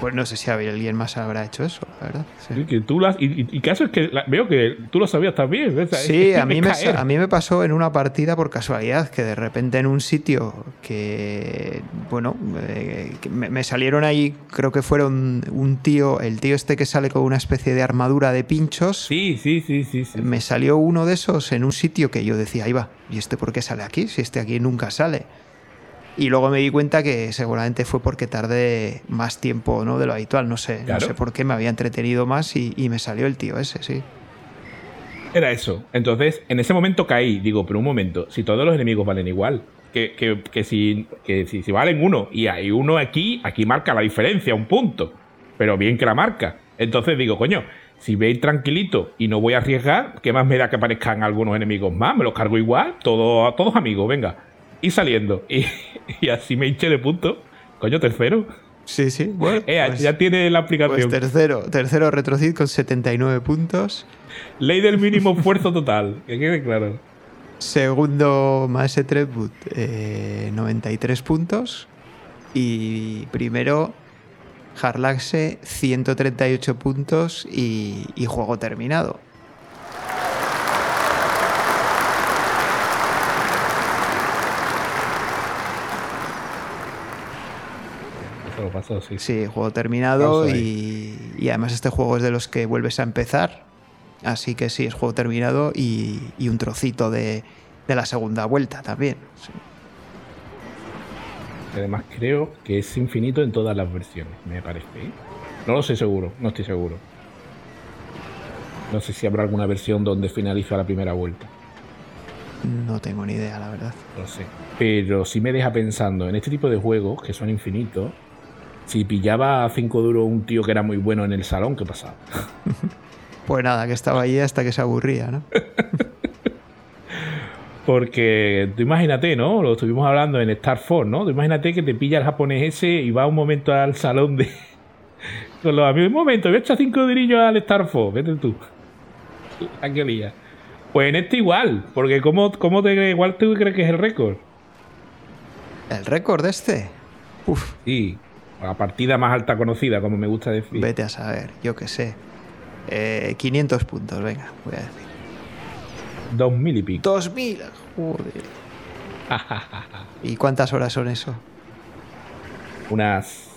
Pues no sé si alguien más habrá hecho eso, la verdad. Sí. Sí, que tú lo has- y, y- y caso es que la- veo que tú lo sabías también. ¿ves? Sí, a mí, me, a mí me pasó en una partida por casualidad, que de repente en un sitio que, bueno, eh, que me, me salieron ahí, creo que fueron un tío, el tío este que sale con una especie de armadura de pinchos, Sí, sí, sí, sí. sí. me salió uno de esos en un sitio que yo decía, ahí va, ¿y este por qué sale aquí? Si este aquí nunca sale. Y luego me di cuenta que seguramente fue porque tardé más tiempo ¿no? de lo habitual, no sé, no sé por qué me había entretenido más y, y me salió el tío ese, sí. Era eso. Entonces, en ese momento caí. Digo, pero un momento, si todos los enemigos valen igual, que, que- que si, que si, si valen uno y hay uno aquí, aquí marca la diferencia, un punto. Pero bien que la marca. Entonces digo, coño, si veis tranquilito y no voy a arriesgar, ¿qué más me da que aparezcan algunos enemigos más? Me los cargo igual, todos, todos amigos, venga. Y saliendo. Y, y así me hinché de puntos. Coño, tercero. Sí, sí, bueno. Eh, pues- ya tiene la Pues aplicación. tercero, tercero Retrocid con 79 puntos. Ley del mínimo esfuerzo total. Que quede claro. Segundo Maese Tribut, eh, 93 puntos. Y primero Harlaxe, 138 puntos y, y juego terminado. Pasó, sí. Sí, juego terminado y, y además este juego es de los que vuelves a empezar. Así que sí, es juego terminado y, y un trocito de, de la segunda vuelta también. sí. Además creo que es infinito en todas las versiones, me parece. ¿eh? No lo sé seguro, no estoy seguro. No sé si habrá alguna versión donde finaliza la primera vuelta. No tengo ni idea, la verdad. No sé. Pero sí me deja pensando en este tipo de juegos que son infinitos. Si pillaba a 5 duros un tío que era muy bueno en el salón, ¿qué pasaba? Pues nada, que estaba ahí hasta que se aburría, ¿no? Porque tú imagínate, ¿no? Lo estuvimos hablando en Star Force, ¿no? Tú imagínate que te pilla el japonés ese y va un momento al salón de. Con los amigos. Un momento, voy a echar cinco dirillos al Star Force, vete tú. Pues en este igual, porque ¿cómo, cómo te, igual tú crees que es el récord? ¿El récord de este? Uf, Sí, la partida más alta conocida, como me gusta decir. vete a saber, yo qué sé. Eh, 500 puntos, venga, voy a decir. Dos mil y pico. 2000, joder. ¿Y cuántas horas son eso? Unas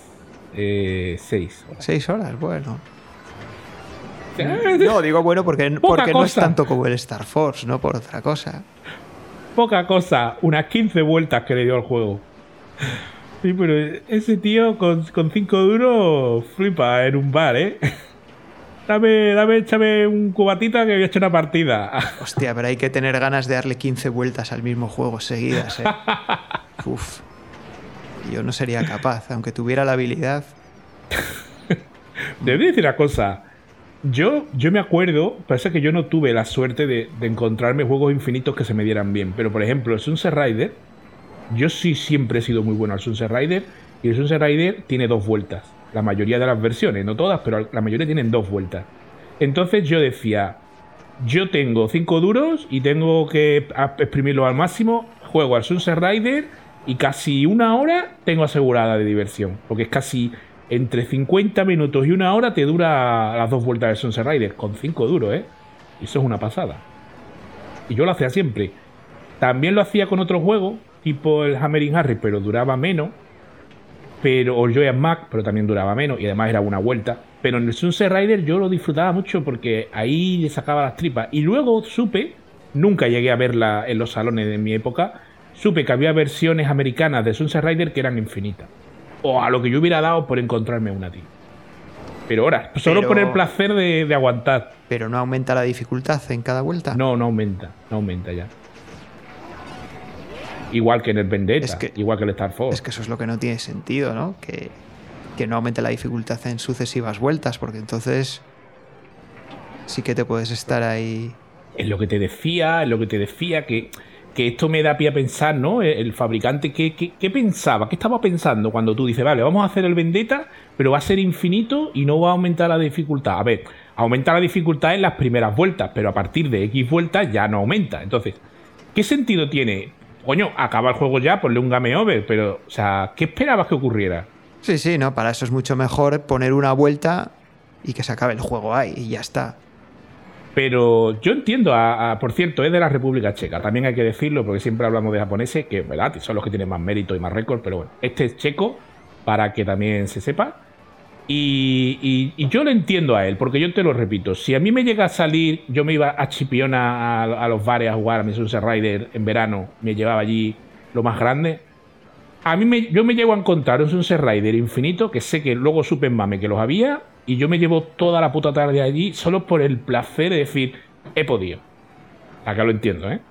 eh, seis. horas. Seis horas, bueno. No, digo bueno porque, porque no es tanto como el Star Force, no por otra cosa. Poca cosa, unas 15 vueltas que le dio al juego. Sí, pero ese tío con 5 duros flipa en un bar, ¿eh? Dame, dame, échame un cubatita que voy a echar una partida. Hostia, pero hay que tener ganas de darle 15 vueltas al mismo juego seguidas, ¿eh? Uf. Yo no sería capaz, aunque tuviera la habilidad. Debo decir una cosa. Yo, yo me acuerdo, parece que yo no tuve la suerte de, de encontrarme juegos infinitos que se me dieran bien. Pero por ejemplo, el Sunset Rider, yo sí siempre he sido muy bueno al Sunset Rider. Y el Sunset Rider tiene dos vueltas. La mayoría de las versiones, no todas, pero la mayoría tienen dos vueltas. Entonces yo decía, yo tengo cinco duros y tengo que exprimirlo al máximo. Juego al Sunset Rider y casi una hora tengo asegurada de diversión. Porque es casi entre 50 minutos y una hora te dura las dos vueltas del Sunset Rider. Con cinco duros, ¿eh? Eso es una pasada. Y yo lo hacía siempre. También lo hacía con otro juego, tipo el Hammering Harry, pero duraba menos. Pero, o Joy and Mac, pero también duraba menos y además era una vuelta. Pero en el Sunset Rider yo lo disfrutaba mucho porque ahí le sacaba las tripas. Y luego supe, nunca llegué a verla en los salones de mi época, supe que había versiones americanas de Sunset Rider que eran infinitas. O a lo que yo hubiera dado por encontrarme una, tío. Pero ahora, solo Pero- por el placer de, de aguantar. Pero no aumenta la dificultad en cada vuelta. No, no aumenta, no aumenta ya. Igual que en el Vendetta, Es que- igual que el Star Fox. Es que eso es lo que no tiene sentido, ¿no? Que, que no aumente la dificultad en sucesivas vueltas, porque entonces sí que te puedes estar ahí. Es lo que te decía, es lo que te decía, que, que esto me da pie a pensar, ¿no? El, el fabricante, ¿qué, qué, qué pensaba? ¿Qué estaba pensando cuando tú dices, vale, vamos a hacer el Vendetta, pero va a ser infinito y no va a aumentar la dificultad? A ver, aumenta la dificultad en las primeras vueltas, pero a partir de X vueltas ya no aumenta. Entonces, ¿qué sentido tiene? Coño, acaba el juego ya, ponle un game over, pero, o sea, ¿qué esperabas que ocurriera? Sí, sí, no, para eso es mucho mejor poner una vuelta y que se acabe el juego ahí y ya está. Pero yo entiendo, a, a- por cierto, es de la República Checa, también hay que decirlo, porque siempre hablamos de japoneses, que ¿verdad? son los que tienen más mérito y más récord, pero bueno, este es checo, para que también se sepa. Y, yo lo entiendo a él, porque yo te lo repito, si a mí me llega a salir, yo me iba a Chipiona a, los bares a jugar a mi en verano, me llevaba allí lo más grande. A mí me, yo me llego a encontrar un Sunset infinito, que sé que luego supe en mame que los había, y yo me llevo toda la puta tarde allí solo por el placer de decir, he podido. Acá lo entiendo, ¿eh?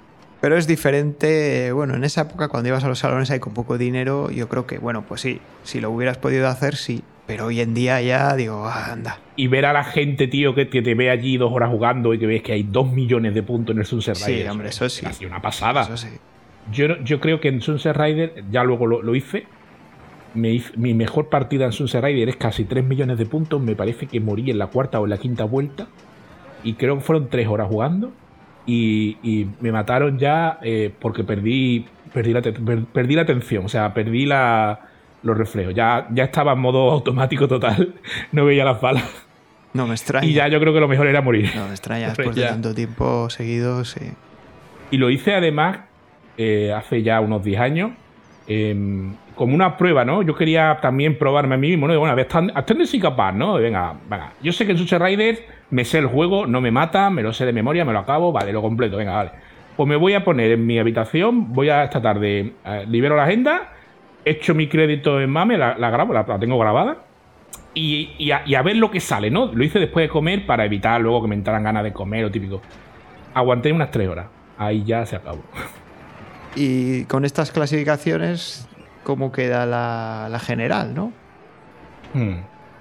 Pero es diferente, bueno, en esa época cuando ibas a los salones ahí con poco dinero, yo creo que, bueno, pues sí, si lo hubieras podido hacer, sí. Pero hoy en día ya digo, anda. Y ver a la gente, tío, que, que te ve allí dos horas jugando y que ves que hay dos millones de puntos en el Sunset Sí, Rider. hombre, eso sí. Una pasada. Eso sí. Yo, yo creo que en Sunset Rider, ya luego lo, lo hice, me mi mejor partida en Sunset Rider es casi 3 millones de puntos. Me parece que morí en la cuarta o en la quinta vuelta. Y creo que fueron 3 horas jugando. Y, y me mataron ya eh, porque perdí, perdí, la, perdí la atención. O sea, perdí la, los reflejos. Ya, ya estaba en modo automático total. No veía las balas. No me extraña. Y ya yo creo que lo mejor era morir. No me extraña después de tanto tiempo seguido, sí. Y lo hice además eh, hace ya unos 10 años, em, como una prueba, ¿no? Yo quería también probarme a mí mismo, ¿no? Y bueno, a ver, hasta, dónde soy capaz, ¿no? Y venga, venga. Yo sé que en Sucher Riders me sé el juego, no me mata, me lo sé de memoria, me lo acabo, vale, lo completo, venga, vale. Pues me voy a poner en mi habitación, voy a esta tarde, eh, libero la agenda, echo mi crédito en MAME, la, la grabo, la, la tengo grabada, y, y a, y a ver lo que sale, ¿no? Lo hice después de comer para evitar luego que me entraran ganas de comer o típico. Aguanté unas 3 horas, ahí ya se acabó. Y con estas clasificaciones, ¿cómo queda la, la general, no? Hmm.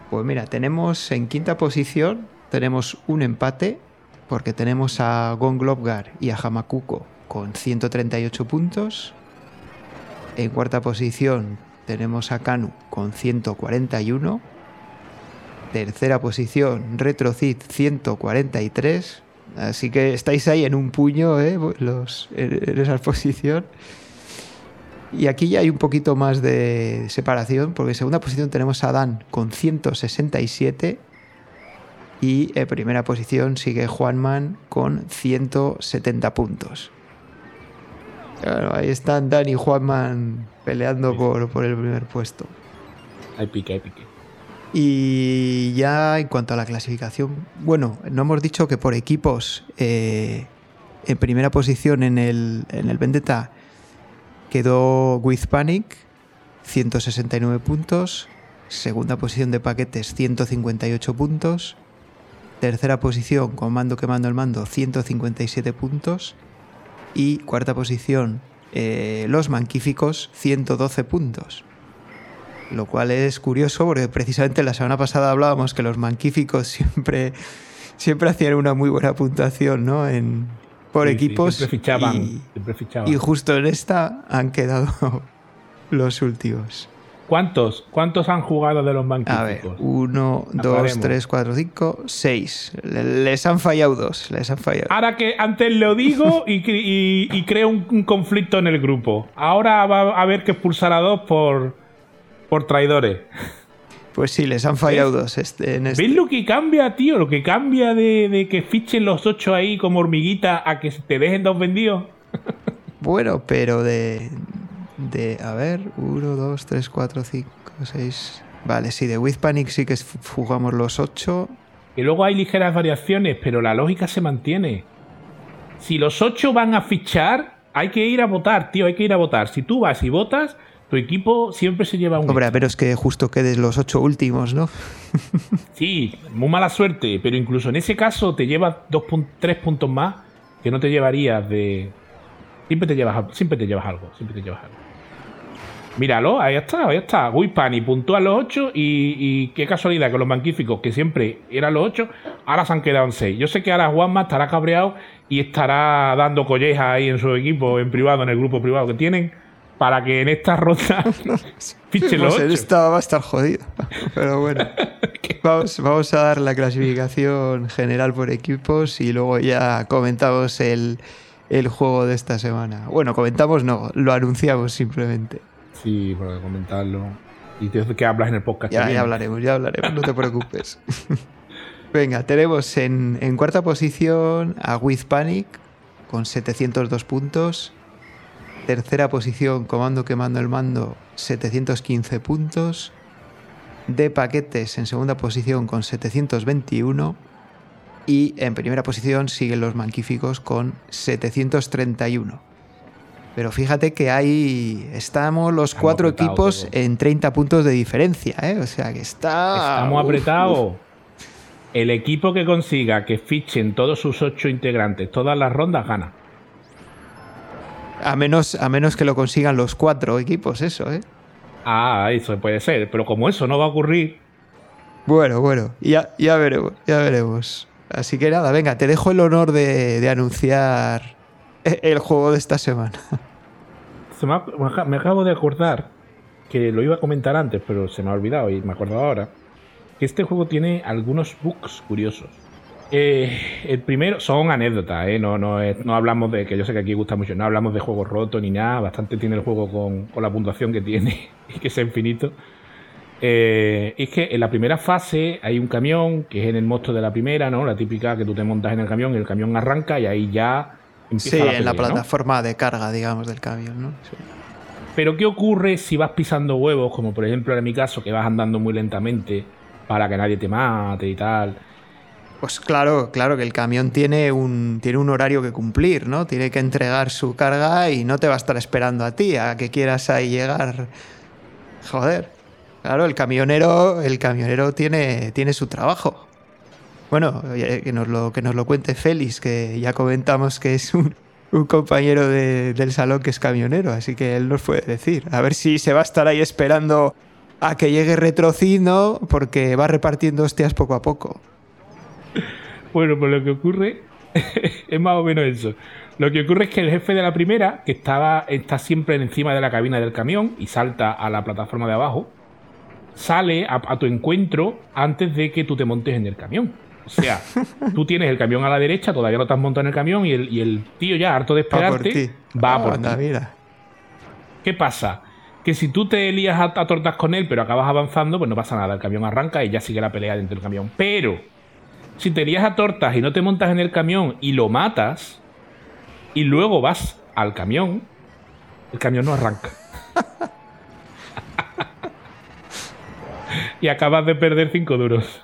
Pues mira, tenemos en quinta posición, tenemos un empate, porque tenemos a Gonglobgar y a Hamakuko con 138 puntos. En cuarta posición tenemos a Kanu con 141. Tercera posición, Retrocid 143. Así que estáis ahí en un puño, ¿eh? Los, en, en esa posición. Y aquí ya hay un poquito más de separación, porque en segunda posición tenemos a Dan con 167 y en primera posición sigue Juanman con 170 puntos. Bueno, ahí están Dan y Juanman peleando por, por el primer puesto. Hay pique, hay pique. Y ya en cuanto a la clasificación, bueno, no hemos dicho que por equipos eh, en primera posición en el, en el Vendetta quedó With Panic, 169 puntos. Segunda posición de paquetes, 158 puntos. Tercera posición, Comando Quemando el Mando, 157 puntos. Y cuarta posición, eh, Los Manquíficos, 112 puntos. Lo cual es curioso porque precisamente la semana pasada hablábamos que los manquíficos siempre, siempre hacían una muy buena puntuación ¿no? en, por Sí, sí, equipos. siempre fichaban. y, siempre fichaban. y justo en esta han quedado los últimos. ¿Cuántos? ¿Cuántos han jugado de los A ver, banquíficos? uno, dos, tres, cuatro, cinco, seis. Le- Les han fallado dos. Les han fallado. Ahora que antes lo digo y, cre- y- y creo un, un conflicto en el grupo. Ahora va a haber que expulsar a dos por, por traidores. Pues sí, les han fallado dos. Este, en este. ¿Ves lo que cambia, tío? Lo que cambia de, de que fichen los ocho ahí como hormiguita a que te dejen dos vendidos. Bueno, pero de. De a ver, 1, 2, 3, 4, 5, 6. Vale, sí, de With Panic sí que jugamos los 8. Que luego hay ligeras variaciones, pero la lógica se mantiene. Si los ocho van a fichar, hay que ir a votar, tío, hay que ir a votar. Si tú vas y votas, tu equipo siempre se lleva un... Hombre, a menos que justo quedes los 8 últimos, ¿no? Sí, muy mala suerte, pero incluso en ese caso te llevas dos pun- tres puntos más que no te llevarías de. Siempre te llevas, siempre te llevas algo, siempre te llevas algo. Míralo, ahí está, ahí está. Guipani puntúa los 8 y, y qué casualidad que los magníficos, que siempre eran los 8, ahora se han quedado en 6. Yo sé que ahora Juanma estará cabreado y estará dando collejas ahí en su equipo, en privado, en el grupo privado que tienen, para que en esta ronda fichen los Pues él 8. estaba, va a estar jodido. Pero bueno. Vamos, vamos a dar la clasificación general por equipos y luego ya comentamos el, el juego de esta semana. Bueno, comentamos no, lo anunciamos simplemente. Sí, para comentarlo. Y tienes que hablas en el podcast. Ya, ya hablaremos, ya hablaremos, no te preocupes. Venga, tenemos en, en cuarta posición a With Panic con 702 puntos. Tercera posición, Comando Quemando el Mando, 715 puntos. De paquetes en segunda posición con 721. Y en primera posición siguen los Manquíficos con 731. Pero fíjate que hay. Estamos los Estamos cuatro equipos en 30 puntos de diferencia, ¿eh? O sea que está. Estamos apretados. El equipo que consiga que fichen todos sus ocho integrantes todas las rondas gana. A menos, a menos que lo consigan los cuatro equipos, eso, ¿eh? Ah, eso puede ser. Pero como eso no va a ocurrir, Bueno, bueno, ya, ya veremos, ya veremos. Así que nada, venga, te dejo el honor de, de anunciar el juego de esta semana. se me, acabo de acordar que lo iba a comentar antes, pero se me ha olvidado y me acuerdo ahora. Que este juego tiene algunos bugs curiosos. Eh, el primero son anécdotas, ¿eh? no, no, no hablamos de, que yo sé que aquí gusta mucho, no hablamos de juegos rotos ni nada, bastante tiene el juego con, con la puntuación que tiene y que es infinito. Eh, es que en la primera fase hay un camión, que es en el monstruo de la primera, ¿no? La típica que tú te montas en el camión y el camión arranca y ahí ya empieza Sí, la en la plataforma de carga, digamos, del camión, ¿no? Sí. Pero ¿qué ocurre si vas pisando huevos, como por ejemplo en mi caso, que vas andando muy lentamente para que nadie te mate y tal? Pues claro, claro que el camión tiene un, tiene un horario que cumplir, ¿no? Tiene que entregar su carga y no te va a estar esperando a ti, a que quieras ahí llegar. Joder. Claro, el camionero, el camionero tiene, tiene su trabajo. Bueno, que nos lo, que nos lo cuente Félix, que ya comentamos que es un, compañero de- del salón que es camionero, así que él nos puede decir. A ver si se va a estar ahí esperando a que llegue Retrocino, porque va repartiendo hostias poco a poco. Bueno, pues lo que ocurre es más o menos eso. Lo que ocurre es que el jefe de la primera, que estaba, está siempre encima de la cabina del camión y salta a la plataforma de abajo, sale a, a tu encuentro antes de que tú te montes en el camión. O sea, tú tienes el camión a la derecha, todavía no te has montado en el camión y el, y el tío ya, harto de Va por esperarte, ti. va Ah, por ti. mira. ¿Qué pasa? Que si tú te lías a, a tortas con él, pero acabas avanzando, pues no pasa nada. El camión arranca y ya sigue la pelea dentro del camión. Pero, si te lías a tortas y no te montas en el camión y lo matas, y luego vas al camión, El camión no arranca. y acabas de perder 5 duros.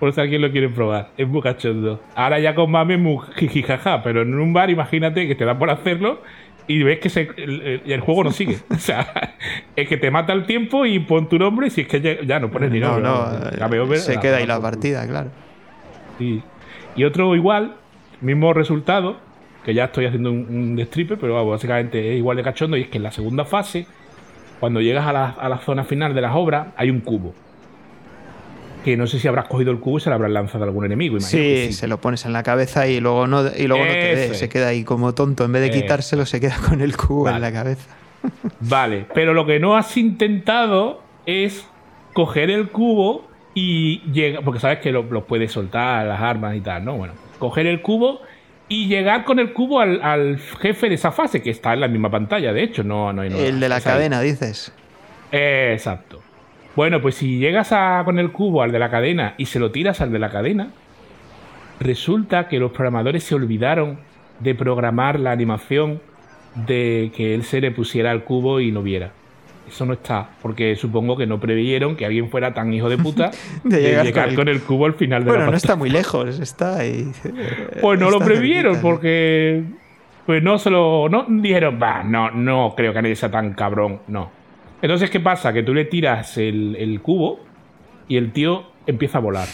Por si alguien lo quiere probar. Es muy cachondo. Ahora ya con mame es muy jijijaja, pero en un bar imagínate que te da por hacerlo y ves que se- el, juego no sigue. O sea, es que te mata el tiempo y pon tu nombre y si es que ya, ya no pones ni No, nombre. no, Game over, se queda ahí la- partida, claro. Sí. Y otro igual, mismo resultado, que ya estoy haciendo un, un destripe, pero vamos, básicamente es igual de cachondo, y es que en la segunda fase, cuando llegas a la, a la zona final de las obras, hay un cubo. Que no sé si habrás cogido el cubo y se lo habrás lanzado a algún enemigo. imagino Sí, se lo pones en la cabeza y luego no, y luego no te es. se queda ahí como tonto. En vez de quitárselo, se queda con el cubo en la cabeza. Vale, pero lo que no has intentado es coger el cubo y llegar, porque sabes que lo, lo puedes soltar, las armas y tal, ¿no? Bueno, coger el cubo y llegar con el cubo al, al jefe de esa fase, que está en la misma pantalla, de hecho, no, no hay nada. el de la ahí. cadena, dices. Exacto. Bueno, pues si llegas a- con el cubo al de la cadena y se lo tiras al de la cadena, resulta que los programadores se olvidaron de programar la animación de que él se le pusiera al cubo y no viera. Eso no está, porque supongo que no previeron que alguien fuera tan hijo de puta De de, llegar llegar, con el- con, el... cubo al final de Bueno, la no pantalla. está muy lejos, está ahí. Pues no lo previeron cerquita, porque pues no se lo no dijeron, va, no no creo que nadie sea tan cabrón, no. Entonces qué pasa que tú le tiras el, el cubo y el tío empieza a volar.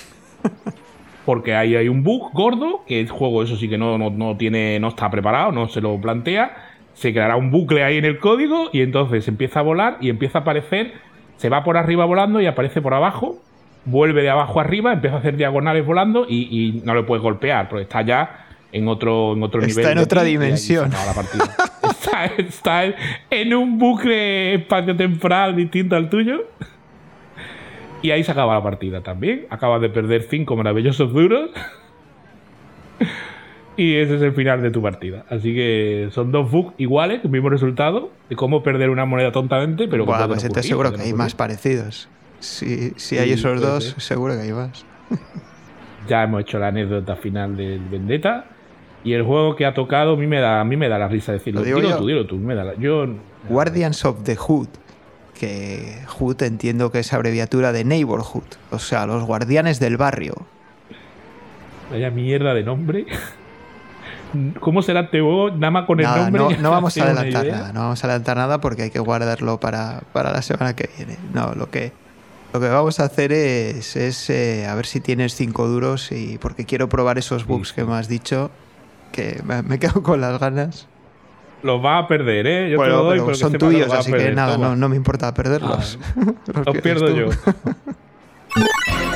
Porque ahí hay un bug gordo que el juego eso sí que no, no, no tiene no está preparado, no se lo plantea. Se creará un bucle ahí en el código y entonces empieza a volar y empieza a aparecer, se va por arriba volando y aparece por abajo vuelve de abajo arriba, empieza a hacer diagonales volando y, y no le puedes golpear, porque está ya en otro, en otro Está nivel. en de otra dimensión. acaba la partida. está, está en, un bucle espacio-temporal distinto al tuyo. Y ahí se acaba la partida también. Acabas de perder cinco maravillosos duros. Y ese es el final de tu partida. Así que son dos bugs iguales, el mismo resultado, de cómo perder una moneda tontamente, pero Buah, pues ocurrir, seguro que hay más parecidos. Si, si Sí, hay esos dos, ser. seguro que hay más. ya hemos hecho la anécdota final del Vendetta y el juego que ha tocado a mí me da a mí me da la risa decirlo Lo digo dilo yo. tú dilo tú me da la- yo Guardians of the Hood. Que Hood entiendo que es abreviatura de Neighborhood. O sea, los guardianes del barrio. vaya mierda de nombre cómo será este juego nada más con el nombre no, no vamos a adelantar nada, no vamos a adelantar nada porque hay que guardarlo para, para la semana que viene. No, lo que, lo que vamos a hacer es, es eh, a ver si tienes cinco duros y porque quiero probar esos bugs que me has dicho, que me, quedo con las ganas. los vas a perder eh yo te lo doy pero son que tuyos, los así que nada, no, no me importa perderlos. los pierdes pierdo tú. yo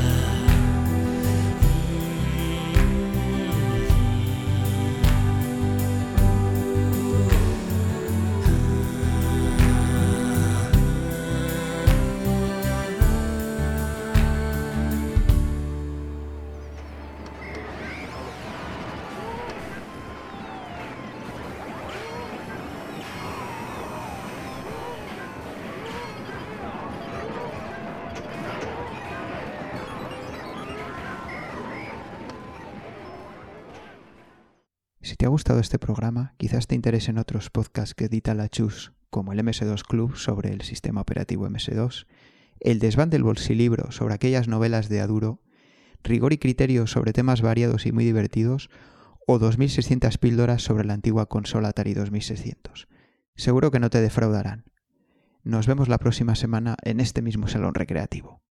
Gustado este programa, quizás te interesen otros podcasts que edita la Chus, como el MS2 Club sobre el sistema operativo MS2, el Desván del Bolsilibro sobre aquellas novelas de Aduro, Rigor y Criterio sobre temas variados y muy divertidos, o 2600 píldoras sobre la antigua consola Atari 2600. Seguro que no te defraudarán. Nos vemos la próxima semana en este mismo salón recreativo.